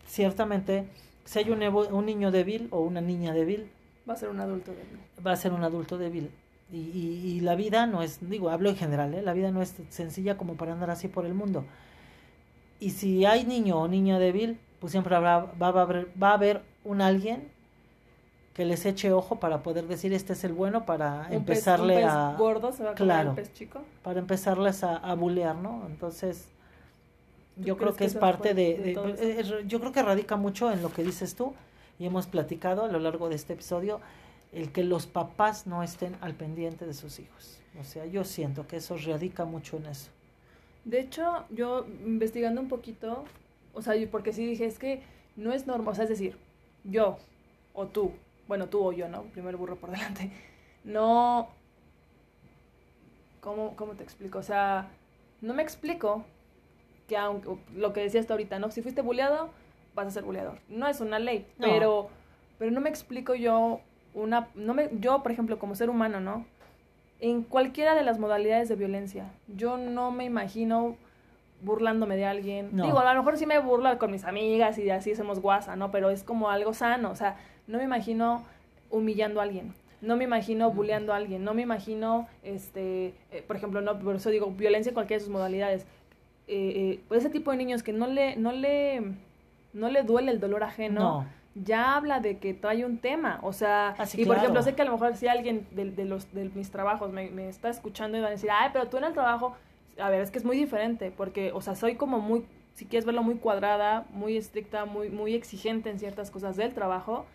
ciertamente si hay un, un niño débil o una niña débil, va a ser un adulto débil. va a ser un adulto débil. Y, y, y la vida no es, digo, hablo en general, ¿eh? la vida no es sencilla como para andar así por el mundo. Y si hay niño o niña débil, pues siempre habrá, va, va a haber, va a haber un alguien que les eche ojo para poder decir este es el bueno para Un pez- empezarle un pez a gordo se va a comer claro. al pez chico. para empezarles a, a bulear, ¿no? Entonces, yo creo que que es parte de, de eh, yo creo que radica mucho en lo que dices tú y hemos platicado a lo largo de este episodio el que los papás no estén al pendiente de sus hijos. O sea, yo siento que eso radica mucho en eso. De hecho, yo investigando un poquito, o sea, porque sí dije, es que no es normal, o sea, es decir, yo o tú, bueno, tú o yo, ¿no? Primer burro por delante, no... ¿Cómo, cómo te explico? O sea, no me explico que que aunque, lo que decías tú ahorita, ¿no? Si fuiste bulleado, vas a ser bulleador. No es una ley, No. pero, pero no me explico yo una, no me, yo por ejemplo como ser humano, ¿no? En cualquiera de las modalidades de violencia, yo no me imagino burlándome de alguien. No. Digo, a lo mejor sí me burlo con mis amigas y así hacemos guasa, ¿no? Pero es como algo sano, o sea, no me imagino humillando a alguien. No me imagino bulleando a alguien, no me imagino, este, eh, por ejemplo, no, por eso digo, violencia en cualquiera de sus modalidades. Eh, eh, pues ese tipo de niños que no le, no le, no le duele el dolor ajeno, No. ya habla de que trae un tema, o sea, Ah, y por claro. ejemplo, sé que a lo mejor si alguien de, de los, de mis trabajos me, me está escuchando y va a decir, ay, pero tú en el trabajo, a ver, es que es muy diferente, porque, o sea, soy como muy, si quieres verlo, muy cuadrada, muy estricta, muy, muy exigente en ciertas cosas del trabajo,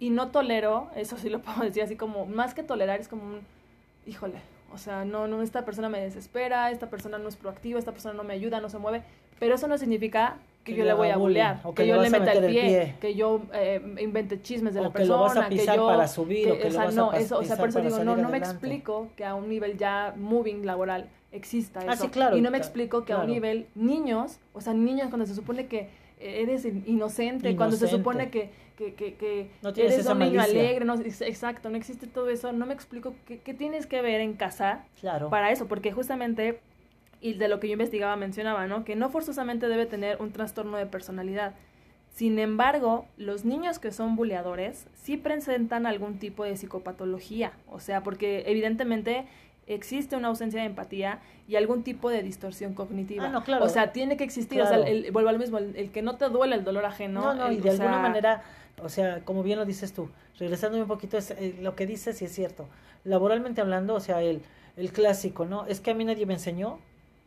y no tolero, eso sí lo puedo decir así como, más que tolerar, es como un, híjole, o sea, no, no, esta persona me desespera, esta persona no es proactiva, esta persona no me ayuda, no se mueve, pero eso no significa que, Que yo le voy a bullear, que, que yo le vas a meta el pie, pie. que yo eh, invente chismes de la O que lo persona, vas a pisar yo, para subir, o que lo o sea, vas a no, pas- eso, o sea, por eso digo, no, no me explico que a un nivel ya moving laboral exista eso. Ah, sí, claro, y no me explico que a un nivel niños, o sea, niños cuando se supone que eres in- inocente, cuando se supone que, que, que, que No eres un niño alegre, no, ex- exacto, no existe todo eso, no me explico qué, qué tienes que ver en casa Claro. para eso, porque justamente, y de lo que yo investigaba mencionaba, ¿no? Que no forzosamente debe tener un trastorno de personalidad. Sin embargo, los niños que son buleadores sí presentan algún tipo de psicopatología, o sea, porque evidentemente existe una ausencia de empatía y algún tipo de distorsión cognitiva. Ah, no, claro. O sea, tiene que existir, o Claro. sea, el, vuelvo a lo mismo, el, el que no te duele el dolor ajeno. No, no, el- y de sea, alguna manera, o sea, como bien lo dices tú, regresándome un poquito, es, eh, lo que dices y es cierto. Laboralmente hablando, o sea, el, el clásico, ¿no? Es que a mí nadie me enseñó.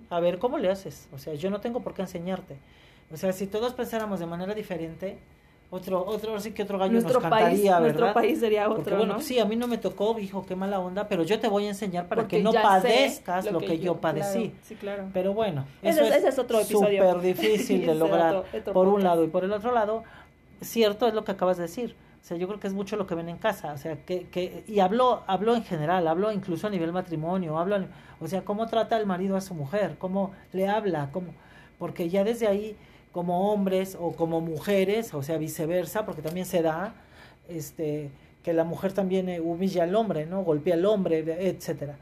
A ver, ¿cómo le haces? O sea, yo no tengo por qué enseñarte. O sea, si todos pensáramos de manera diferente, otro, otro, sí que otro gallo nuestro nos país, cantaría, ¿verdad? nuestro país sería otro, Porque bueno, ¿no? sí, a mí no me tocó, hijo, qué mala onda, pero yo te voy a enseñar para Porque que no padezcas lo que, yo padecí. claro, sí, claro. Pero bueno, Ese eso es- ese es otro episodio. súper difícil de Ese lograr otro- otro por un lado y por el otro lado, cierto es lo que acabas de decir. O sea, yo creo que es mucho lo que ven en casa, o sea, que, que y habló habló en general, habló incluso a nivel matrimonio, habló, o sea, cómo trata el marido a su mujer, cómo le habla, cómo porque ya desde ahí como hombres o como mujeres, o sea, viceversa, porque también se da este que la mujer también eh, humilla al hombre, ¿no? Golpea al hombre, etcétera.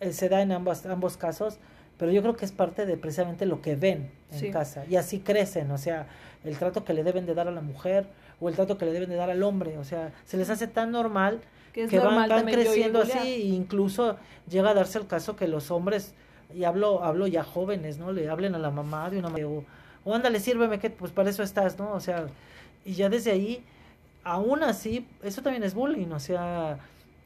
Eh, se da en ambos, ambos casos, pero yo creo que es parte de precisamente lo que ven en Sí. casa y así crecen, o sea, el trato que le deben de dar a la mujer o el trato que le deben de dar al hombre, o sea, se les hace tan normal Que es que van, normal creciendo así e incluso llega a darse el caso que los hombres y hablo hablo ya jóvenes, ¿no? Le hablen a la mamá de una manera o, o ándale, sírveme que pues para eso estás, ¿no? O sea, y ya desde ahí aún así eso también es bullying, o sea,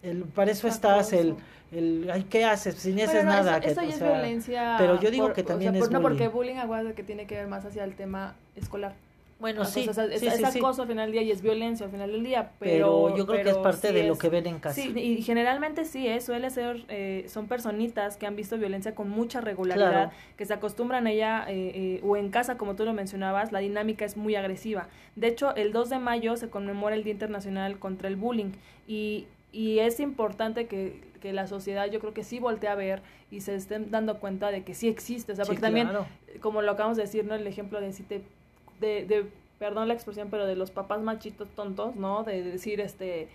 el para eso estás, el el ay, ¿qué haces? Si ni haces Bueno, no, nada, eso, que, eso o ya es sea, violencia. pero yo digo por- que o sea, también por- es No, porque bullying. bullying, aguarda que tiene que ver más hacia el tema escolar. Bueno, sí, O sea, es, sí, es sí, acoso al final del día y es violencia al final del día, pero, pero... yo creo que es parte de lo que ven en casa. Sí, y generalmente sí, ¿eh? suele ser, eh, son personitas que han visto violencia con mucha regularidad, Claro. que se acostumbran a ella, eh, eh, o en casa, como tú lo mencionabas, la dinámica es muy agresiva. De hecho, el 2 de mayo se conmemora el Día Internacional contra el Bullying y, y es importante que, que la sociedad yo creo que sí voltee a ver y se estén dando cuenta de que sí existe, o sea, Sí, porque también como lo acabamos de decir, ¿no? El ejemplo de si te, de, de, perdón la expresión, pero de los papás machitos tontos, ¿no? De decir, este,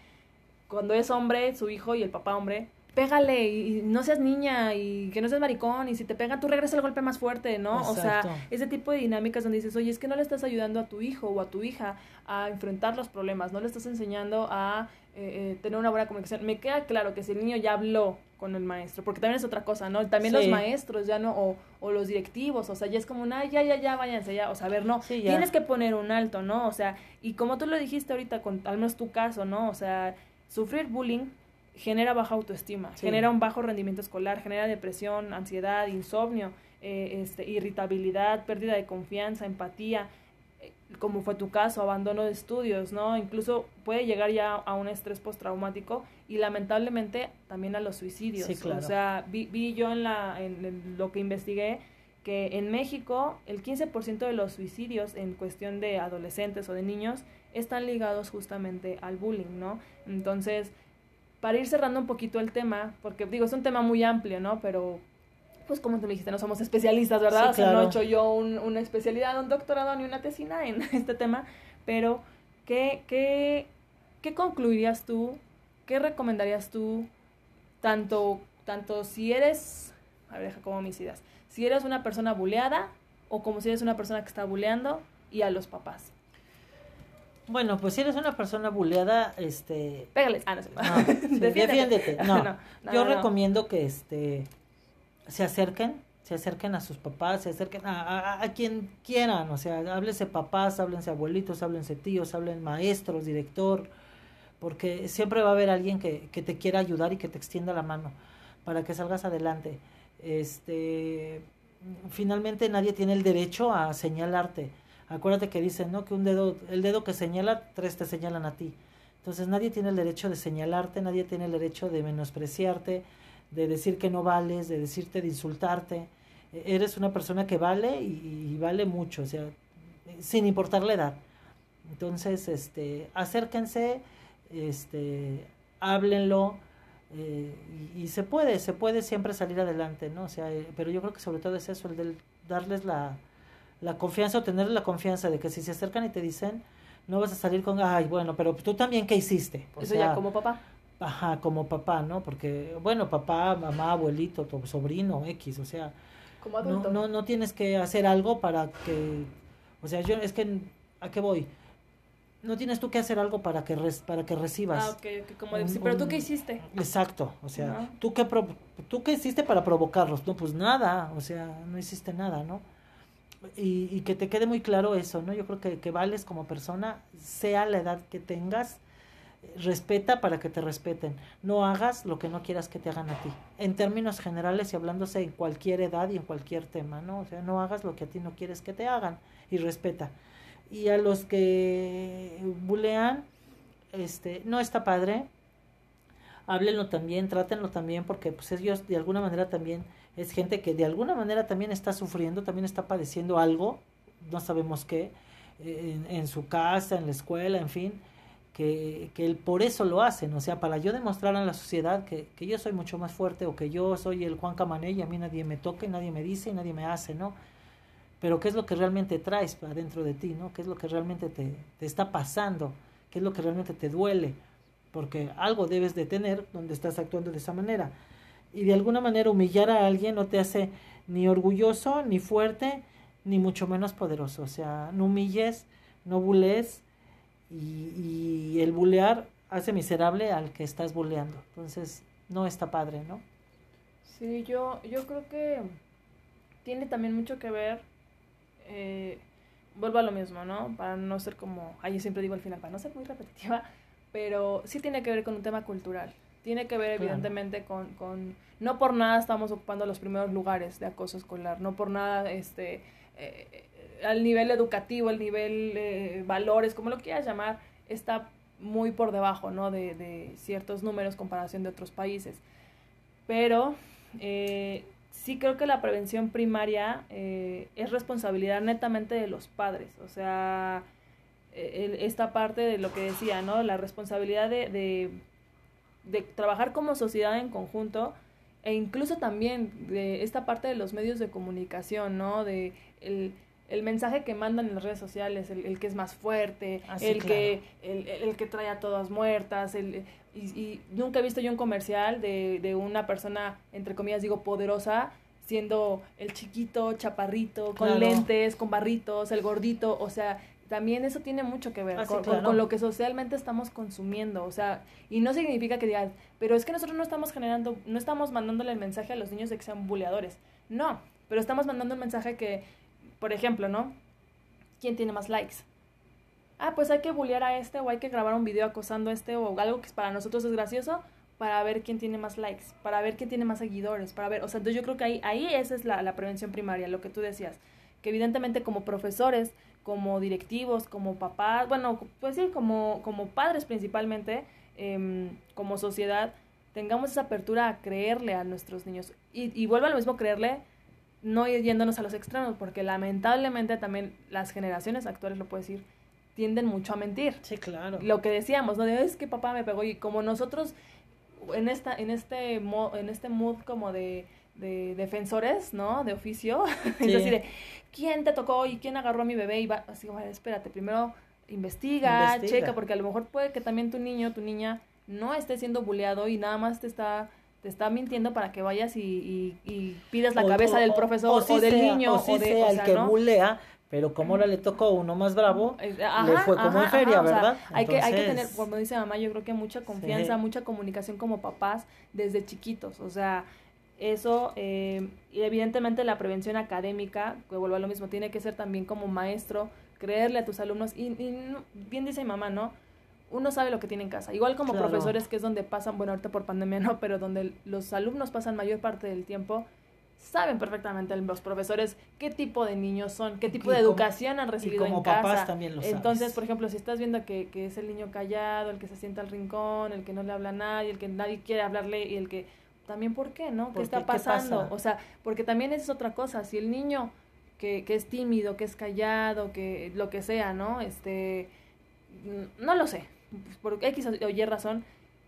cuando es hombre, su hijo y el papá hombre, pégale y, y no seas niña y que no seas maricón y si te pegan tú regresa el golpe más fuerte, ¿no? O sea, ese tipo de dinámicas donde dices, oye, es que no le estás ayudando a tu hijo o a tu hija a enfrentar los problemas, no le estás enseñando a eh, eh, tener una buena comunicación. Me queda claro que si el niño ya habló con el maestro, porque también es otra cosa, ¿no? También Sí. los maestros ya no, o, o los directivos, o sea, ya es como una, "Ay, ya, ya, ya, váyanse ya, o sea, a ver, no, Sí, tienes que poner un alto, ¿no? O sea, y como tú lo dijiste ahorita, con al menos tu caso, ¿no? O sea, sufrir bullying genera baja autoestima, Sí. genera un bajo rendimiento escolar, genera depresión, ansiedad, insomnio, eh, este, irritabilidad, pérdida de confianza, empatía, como fue tu caso, abandono de estudios, ¿no? Incluso puede llegar ya a un estrés postraumático y lamentablemente también a los suicidios. Sí, claro. O sea, vi, vi yo en, la, en, en lo que investigué que en México el 15% de los suicidios en cuestión de adolescentes o de niños están ligados justamente al bullying, ¿no? Entonces, para ir cerrando un poquito el tema, porque digo, es un tema muy amplio, ¿no? Pero pues como tú me dijiste, no somos especialistas, ¿verdad? Sí, O sea, no he hecho yo un- una especialidad, un doctorado ni una tesina en este tema, pero ¿qué, qué, qué concluirías tú? ¿Qué recomendarías tú? Tanto, tanto si eres, a ver, deja como mis ideas, si eres una persona buleada o como si eres una persona que está buleando y a los papás. Bueno, pues si eres una persona buleada, este... Pégales. Ah, no sé. No, sí, defiéndete. No, No, no, yo no, no. recomiendo que este se acerquen, se acerquen a sus papás, se acerquen a, a- a quien quieran, o sea, háblense papás, háblense abuelitos, háblense tíos, hablen maestros, director, porque siempre va a haber alguien que, que te quiera ayudar y que te extienda la mano para que salgas adelante. Este, finalmente nadie tiene el derecho a señalarte. Acuérdate que dicen, ¿no? Que un dedo, el dedo que señala, tres te señalan a ti. Entonces nadie tiene el derecho de señalarte, nadie tiene el derecho de menospreciarte, de decir que no vales, de decirte, de insultarte. E- Eres una persona que vale y, y vale mucho, o sea, sin importar la edad. Entonces, este, acérquense, este, háblenlo, eh, y, y se puede, se puede siempre salir adelante, ¿no? O sea, eh, pero yo creo que sobre todo es eso, el de darles la, la confianza o tener la confianza de que si se acercan y te dicen, no vas a salir con, ay, bueno, pero tú también, ¿qué hiciste? O Eso sea, ya como papá. Ajá, como papá, ¿no? Porque, bueno, papá, mamá, abuelito, sobrino, X, o sea, Como no, adulto. no, no tienes que hacer algo para que, o sea, yo, es que, ¿a qué voy? No tienes tú que hacer algo para que, res- para que recibas. Ah, ok, ok, como de, un- pero tú qué hiciste. Exacto, o sea, Ajá. ¿tú qué, pro- ¿tú qué hiciste para provocarlos? No, pues nada, o sea, no hiciste nada, ¿no? Y, y que te quede muy claro eso, ¿no? Yo creo que, que vales como persona, sea la edad que tengas, respeta para que te respeten. No hagas lo que no quieras que te hagan a ti. En términos generales y hablándose en cualquier edad y en cualquier tema, ¿no? O sea, no hagas lo que a ti no quieres que te hagan y respeta. Y a los que bulean, este, no está padre, háblenlo también, trátenlo también, porque pues ellos de alguna manera también es gente que de alguna manera también está sufriendo, también está padeciendo algo, no sabemos qué, en, en su casa, en la escuela, en fin, que, que por eso lo hacen, o sea, para yo demostrar a la sociedad que, que yo soy mucho más fuerte o que yo soy el Juan Camané y a mí nadie me toca nadie me dice y nadie me hace, ¿no? Pero qué es lo que realmente traes adentro de ti, ¿no? ¿Qué es lo que realmente te, te está pasando? ¿Qué es lo que realmente te duele? Porque algo debes de tener donde estás actuando de esa manera. Y de alguna manera humillar a alguien no te hace ni orgulloso, ni fuerte, ni mucho menos poderoso. O sea, no humilles, no bulees y, y el bulear hace miserable al que estás buleando. Entonces, no está padre, ¿no? Sí, yo, yo creo que tiene también mucho que ver, eh, vuelvo a lo mismo, ¿no? Para no ser como, ay, yo siempre digo al final, para no ser muy repetitiva, pero sí tiene que ver con un tema cultural. Tiene que ver Claro. evidentemente con, con, no por nada estamos ocupando los primeros lugares de acoso escolar, no por nada, este, eh, al nivel educativo, el nivel eh, valores, como lo quieras llamar, está muy por debajo, ¿no? De, ciertos números comparación de otros países. Pero eh, sí creo que la prevención primaria eh, es responsabilidad netamente de los padres. O sea, eh, esta parte de lo que decía, ¿no? La responsabilidad de, trabajar como sociedad en conjunto e incluso también de esta parte de los medios de comunicación, ¿no? De el mensaje que mandan en las redes sociales, el, el que es más fuerte, Ah, el, claro. que, el, el que trae a todas muertas, el, y, y nunca he visto yo un comercial de, de una persona, entre comillas digo, poderosa, siendo el chiquito, chaparrito, con Claro. lentes, con barritos, el gordito, o sea, también eso tiene mucho que ver Ah, con, con- claro. con lo que socialmente estamos consumiendo, o sea, y no significa que digas, pero es que nosotros no estamos generando, no estamos mandándole el mensaje a los niños de que sean buleadores, no, pero estamos mandando el mensaje que, por ejemplo, ¿no? ¿Quién tiene más likes? Ah, pues hay que bullear a este o hay que grabar un video acosando a este o algo que para nosotros es gracioso para ver quién tiene más likes, para ver quién tiene más seguidores, para ver, o sea, yo creo que ahí, ahí esa es la, la prevención primaria, lo que tú decías, que evidentemente como profesores, como directivos, como papás, bueno, pues sí, como, como padres principalmente, em, como sociedad, tengamos esa apertura a creerle a nuestros niños. Y, y vuelvo a lo mismo, creerle, no ir yéndonos a los extremos, porque lamentablemente también las generaciones actuales, lo puedo decir, tienden mucho a mentir Sí, claro. lo que decíamos, ¿no? De es que papá me pegó y como nosotros en esta en este mo- en este mood como de de defensores, ¿no? De oficio. es así de, ¿quién te tocó y quién agarró a mi bebé? Y va, así, bueno, espérate, primero investiga, checa, porque a lo mejor puede que también tu niño, tu niña, no esté siendo bulleado y nada más te está te está mintiendo para que vayas y, y, pidas la cabeza del profesor o, del niño o, si sea el que bullea pero como ahora le tocó uno más bravo, le fue como en feria, ¿verdad? hay, que, hay que tener, como dice mamá, yo creo que mucha confianza, mucha comunicación como papás desde chiquitos. O sea, eso, eh, y evidentemente la prevención académica, que vuelvo a lo mismo, tiene que ser también como maestro, creerle a tus alumnos. Y, bien dice mi mamá, ¿no? Uno sabe lo que tiene en casa. Igual como profesores, que es donde pasan, bueno, ahorita por pandemia no, pero donde los alumnos pasan mayor parte del tiempo, saben perfectamente los profesores qué tipo de niños son, qué tipo de educación han recibido en casa. También lo Entonces, por ejemplo, si estás viendo que, que es el niño callado, el que se sienta al rincón, el que no le habla a nadie, el que nadie quiere hablarle y el que también por qué, ¿no? ¿Qué está pasando? O sea, porque también es otra cosa, si el niño que, que es tímido, que es callado, que lo que sea, ¿no? Este, no lo sé, por X o Y razón,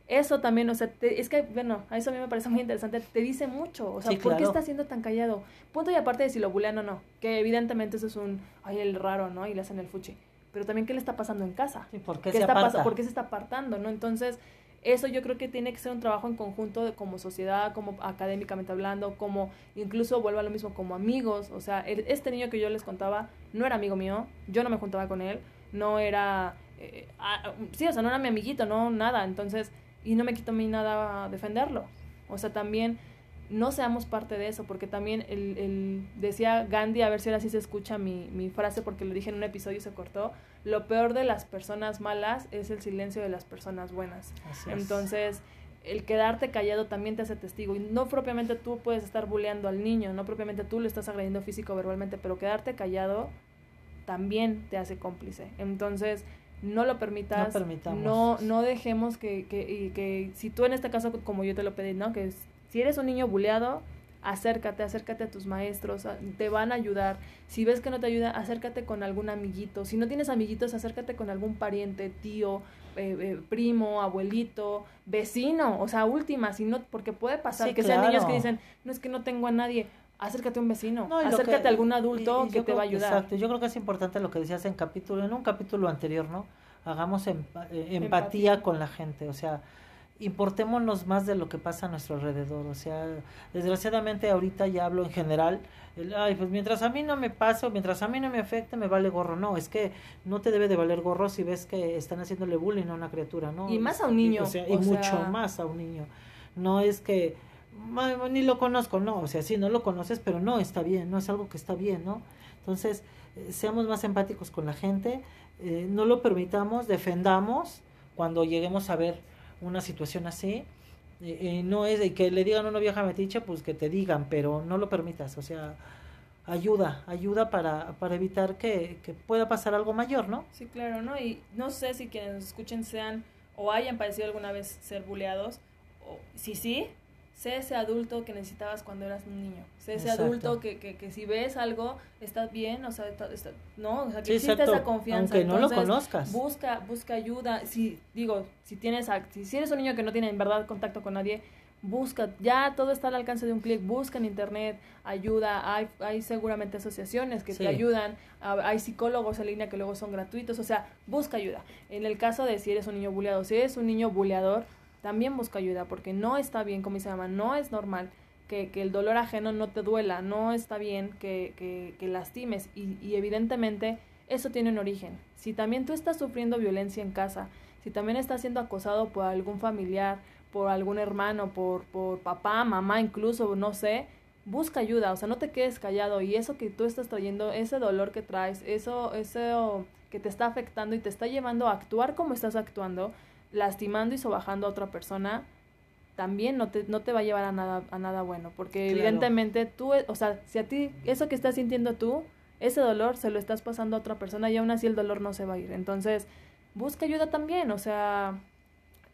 eso también, o sea, es que, bueno, a eso a mí me parece muy interesante, te dice mucho, o sea, ¿por qué está siendo tan callado? Punto y aparte de si lo bulean o no, que evidentemente eso es un, ay, el raro, ¿no? Y le hacen el fuchi, pero también qué le está pasando en casa, ¿por qué, se está ¿por qué se está apartando, no? Entonces, eso yo creo que tiene que ser un trabajo en conjunto como sociedad, como académicamente hablando, como incluso vuelvo a lo mismo como amigos, o sea, este niño que yo les contaba no era amigo mío, yo no me juntaba con él, no era, eh, ah, sí, o sea, no era mi amiguito, no, nada, entonces y no me quito a mí nada defenderlo. O sea, también no seamos parte de eso, porque también el, el, decía Gandhi, a ver si ahora sí se escucha mi, mi frase, porque lo dije en un episodio y se cortó, lo peor de las personas malas es el silencio de las personas buenas. Entonces, el quedarte callado también te hace testigo, y no propiamente tú puedes estar bulleando al niño, no propiamente tú lo estás agrediendo físico o verbalmente, pero quedarte callado también te hace cómplice. Entonces, no lo permitas, no, no, dejemos que, que, que, si tú en este caso, como yo te lo pedí, ¿no? Que si eres un niño buleado, acércate, acércate a tus maestros, te van a ayudar. Si ves que no te ayuda, acércate con algún amiguito. Si no tienes amiguitos, acércate con algún pariente, tío, eh, eh, primo, abuelito, vecino, o sea, última, si no, porque puede pasar que sean niños que dicen, no es que no tengo a nadie acércate a un vecino, acércate a algún adulto que te va a ayudar. Exacto, yo creo que es importante lo que decías en capítulo, en un capítulo anterior, ¿no? Hagamos eh, empatía, con la gente, o sea, importémonos más de lo que pasa a nuestro alrededor, o sea, desgraciadamente ahorita ya hablo en general, ay, pues mientras a mí no me pase o mientras a mí no me afecte, me vale gorro, no, es que no te debe de valer gorro si ves que están haciéndole bullying a una criatura, ¿no? Y más a un niño. Y, mucho más a un niño. No es que ni lo conozco, no, o sea, sí, no lo conoces, pero no está bien, no es algo que está bien, ¿no? Entonces, eh, seamos más empáticos con la gente, eh, no lo permitamos, defendamos cuando lleguemos a ver una situación así. Eh, no es que le digan a una vieja metiche, pues que te digan, pero no lo permitas, o sea, ayuda, ayuda para, para evitar que, que pueda pasar algo mayor, ¿no? Sí, claro, ¿no? Y no sé si quienes escuchen sean o hayan padecido alguna vez ser buleados, o si sí, sé ese adulto que necesitabas cuando eras un niño. Sé ese adulto que, que, que, si ves algo, estás bien, o sea, no, o sea, que existe esa confianza. Aunque no lo conozcas. Busca, busca ayuda. Si, digo, si tienes, si, eres un niño que no tiene en verdad contacto con nadie, busca, ya todo está al alcance de un clic, busca en internet ayuda, hay, hay seguramente asociaciones que te ayudan, hay psicólogos en línea que luego son gratuitos, o sea, busca ayuda. En el caso de si eres un niño buleado, si eres un niño buleador, también busca ayuda porque no está bien, como se llama, no es normal que, que el dolor ajeno no te duela, no está bien que, que, que lastimes. Y, y evidentemente eso tiene un origen. Si también tú estás sufriendo violencia en casa, si también estás siendo acosado por algún familiar, por algún hermano, por, por papá, mamá incluso, no sé, busca ayuda, o sea, no te quedes callado. Y eso que tú estás trayendo, ese dolor que traes, eso, eso que te está afectando y te está llevando a actuar como estás actuando, lastimando y sobajando a otra persona, también no te, no te va a llevar a nada, a nada bueno, porque evidentemente tú, o sea, si a ti, eso que estás sintiendo tú, ese dolor se lo estás pasando a otra persona y aún así el dolor no se va a ir. Entonces, busca ayuda también, o sea,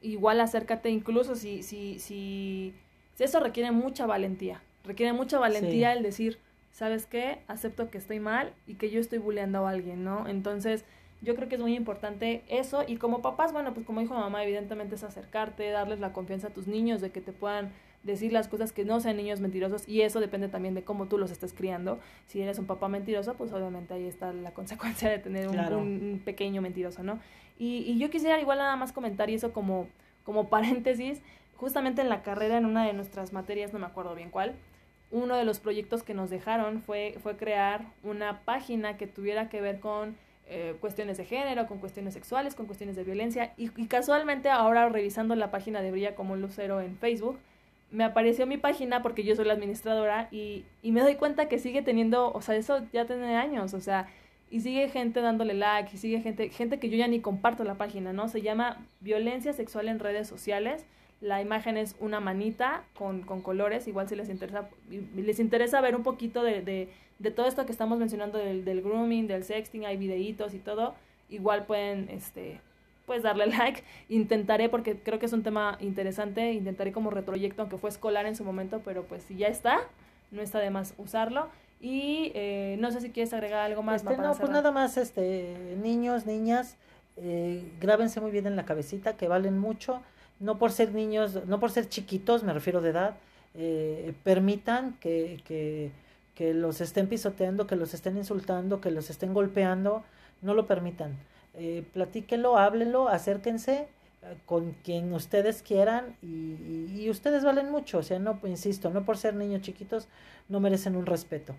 igual acércate, incluso si, si, si, si eso requiere mucha valentía, requiere mucha valentía el decir, ¿sabes qué? Acepto que estoy mal y que yo estoy bulleando a alguien, ¿no? Entonces, yo creo que es muy importante eso y como papás, bueno, pues como dijo mamá, evidentemente es acercarte, darles la confianza a tus niños de que te puedan decir las cosas que no sean niños mentirosos y eso depende también de cómo tú los estés criando. Si eres un papá mentiroso, pues obviamente ahí está la consecuencia de tener un, Claro. un pequeño mentiroso, ¿no? Y, y yo quisiera igual nada más comentar y eso como, como paréntesis, justamente en la carrera, en una de nuestras materias, no me acuerdo bien cuál, uno de los proyectos que nos dejaron fue, fue crear una página que tuviera que ver con eh, cuestiones de género, con cuestiones sexuales, con cuestiones de violencia. Y, y casualmente ahora revisando la página de Brilla como un lucero en Facebook, me apareció mi página porque yo soy la administradora y, y me doy cuenta que sigue teniendo, o sea, eso ya tiene años, o sea, y sigue gente dándole like, y sigue gente, gente que yo ya ni comparto la página, ¿no? Se llama Violencia Sexual en Redes Sociales. La imagen es una manita con, con colores, igual si les interesa, les interesa ver un poquito de, de, de todo esto que estamos mencionando del, del grooming, del sexting, hay videitos y todo, igual pueden, este, pues darle like. Intentaré, porque creo que es un tema interesante, intentaré como retroyecto, aunque fue escolar en su momento, pero pues si ya está, no está de más usarlo. Y eh, no sé si quieres agregar algo más. Este, no, pues cerrar. nada más, este, niños, niñas, eh, grábense muy bien en la cabecita, que valen mucho, no por ser niños, no por ser chiquitos, me refiero de edad, eh, permitan que, que, que los estén pisoteando, que los estén insultando, que los estén golpeando, no lo permitan. Eh, platíquenlo, háblenlo, acérquense eh, con quien ustedes quieran y, y- y ustedes valen mucho, o sea, no, insisto, no por ser niños chiquitos, no merecen un respeto.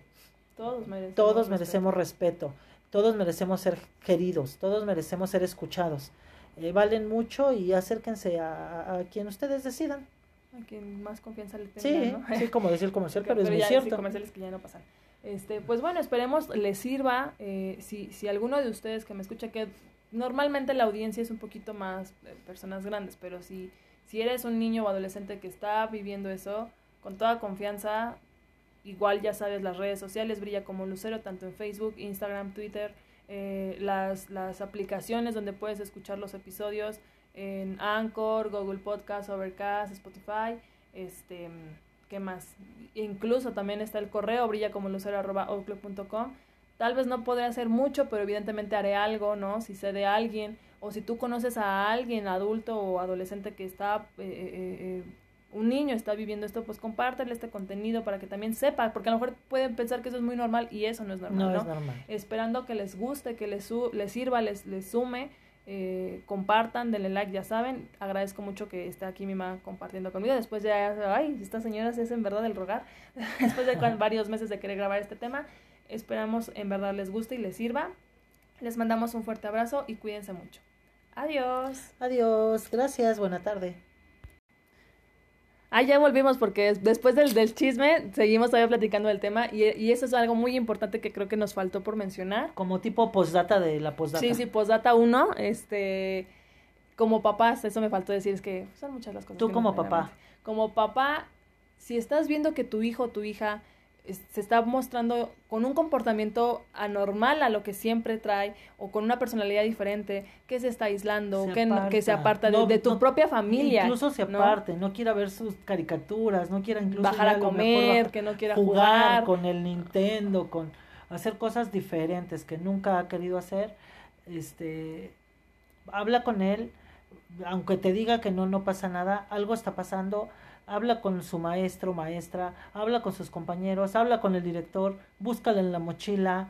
Todos merecemos. Todos respeto. merecemos respeto, todos merecemos ser queridos, todos merecemos ser escuchados. Eh, valen mucho y acérquense a, quien ustedes decidan. A quien más confianza le Sí, tengan, ¿no? sí, como decir comercial, pero, es muy ya, sí, cierto. comerciales que ya no pasan. Este, pues bueno, esperemos les sirva. eh, si, si alguno de ustedes que me escucha, que normalmente la audiencia es un poquito más eh, personas grandes, pero si, si eres un niño o adolescente que está viviendo eso, con toda confianza, igual ya sabes, las redes sociales brilla como lucero, tanto en Facebook, Instagram, Twitter, eh, las, las aplicaciones donde puedes escuchar los episodios en Anchor, Google Podcast, Overcast, Spotify, este, ¿qué más? Incluso también está el correo brilla como. Tal vez no podré hacer mucho, pero evidentemente haré algo, ¿no? Si sé de alguien o si tú conoces a alguien adulto o adolescente que está eh, eh, eh, un niño está viviendo esto, pues compártele este contenido para que también sepa, porque a lo mejor pueden pensar que eso es muy normal y eso no es normal, No, ¿no? es normal. Esperando que les guste, que les, su les sirva, les, les sume, eh, compartan, denle like, ya saben. Agradezco mucho que esté aquí mi mamá compartiendo conmigo. Después ya, ay, esta señora se es en verdad el rogar. Después de varios meses de querer grabar este tema, esperamos en verdad les guste y les sirva. Les mandamos un fuerte abrazo y cuídense mucho. Adiós. Adiós, gracias, buena tarde. Ah, ya volvimos porque des- después del, del chisme seguimos todavía platicando del tema y, y eso es algo muy importante que creo que nos faltó por mencionar. Como tipo postdata de la postdata. Sí, sí, postdata 1, este, como papás, eso me faltó decir, es que son muchas las cosas. Tú que como papá. Como papá, si estás viendo que tu hijo o tu hija es- se está mostrando con un comportamiento anormal a lo que siempre trae o con una personalidad diferente, que se está aislando, Se que, no- que se aparta. de, de tu no, propia familia. Incluso se aparte, no quiera ver sus caricaturas, no quiera incluso Bajar a mejor comer, bajar- que no quiera jugar, jugar. con el Nintendo, con hacer cosas diferentes que nunca ha querido hacer. Este, habla con él, aunque te diga que no, no pasa nada, algo está pasando. Habla con su maestro, maestra, habla con sus compañeros, habla con el director, búscale en la mochila,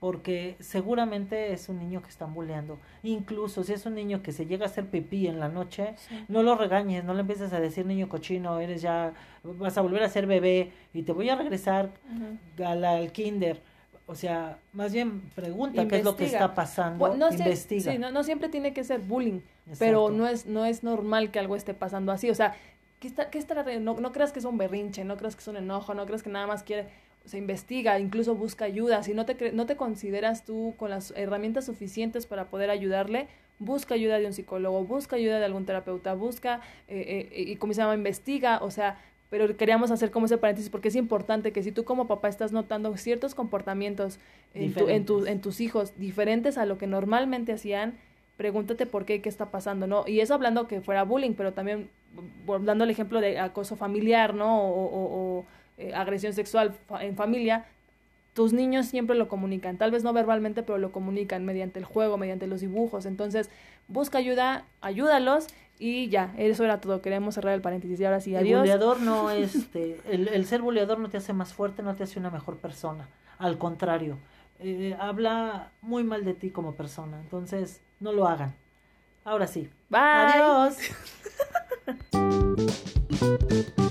porque seguramente es un niño que están bulleando. Incluso si es un niño que se llega a hacer pipí en la noche, Sí. no lo regañes, no le empieces a decir niño cochino, eres ya, vas a volver a ser bebé y te voy a regresar al, al kinder. O sea, más bien pregunta qué es lo que está pasando, Bueno, no, investiga. sí, no, no siempre tiene que ser bullying, Exacto. pero no es, no es normal que algo esté pasando así. O sea, ¿qué está, qué está, no, no creas que es un berrinche, no creas que es un enojo, no creas que nada más quiere, se investiga, incluso busca ayuda. Si no te, no te consideras tú con las herramientas suficientes para poder ayudarle, busca ayuda de un psicólogo, busca ayuda de algún terapeuta, busca, eh, eh, y como se llama, investiga, o sea, pero queríamos hacer como ese paréntesis porque es importante que si tú como papá estás notando ciertos comportamientos en, tu, en, tu- tus hijos diferentes a lo que normalmente hacían, pregúntate por qué, qué está pasando, ¿no? Y eso hablando que fuera bullying, pero también dando el ejemplo de acoso familiar, ¿no? O, eh, agresión sexual fa- en familia, tus niños siempre lo comunican, tal vez no verbalmente, pero lo comunican mediante el juego, mediante los dibujos. Entonces, busca ayuda, ayúdalos Y ya, eso era todo. Queremos cerrar el paréntesis. Y ahora sí, El adiós. buleador no, este, el, el ser buleador no te hace más fuerte, no te hace una mejor persona. Al contrario, eh, habla muy mal de ti como persona. Entonces, no lo hagan. Ahora sí. Bye. Adiós.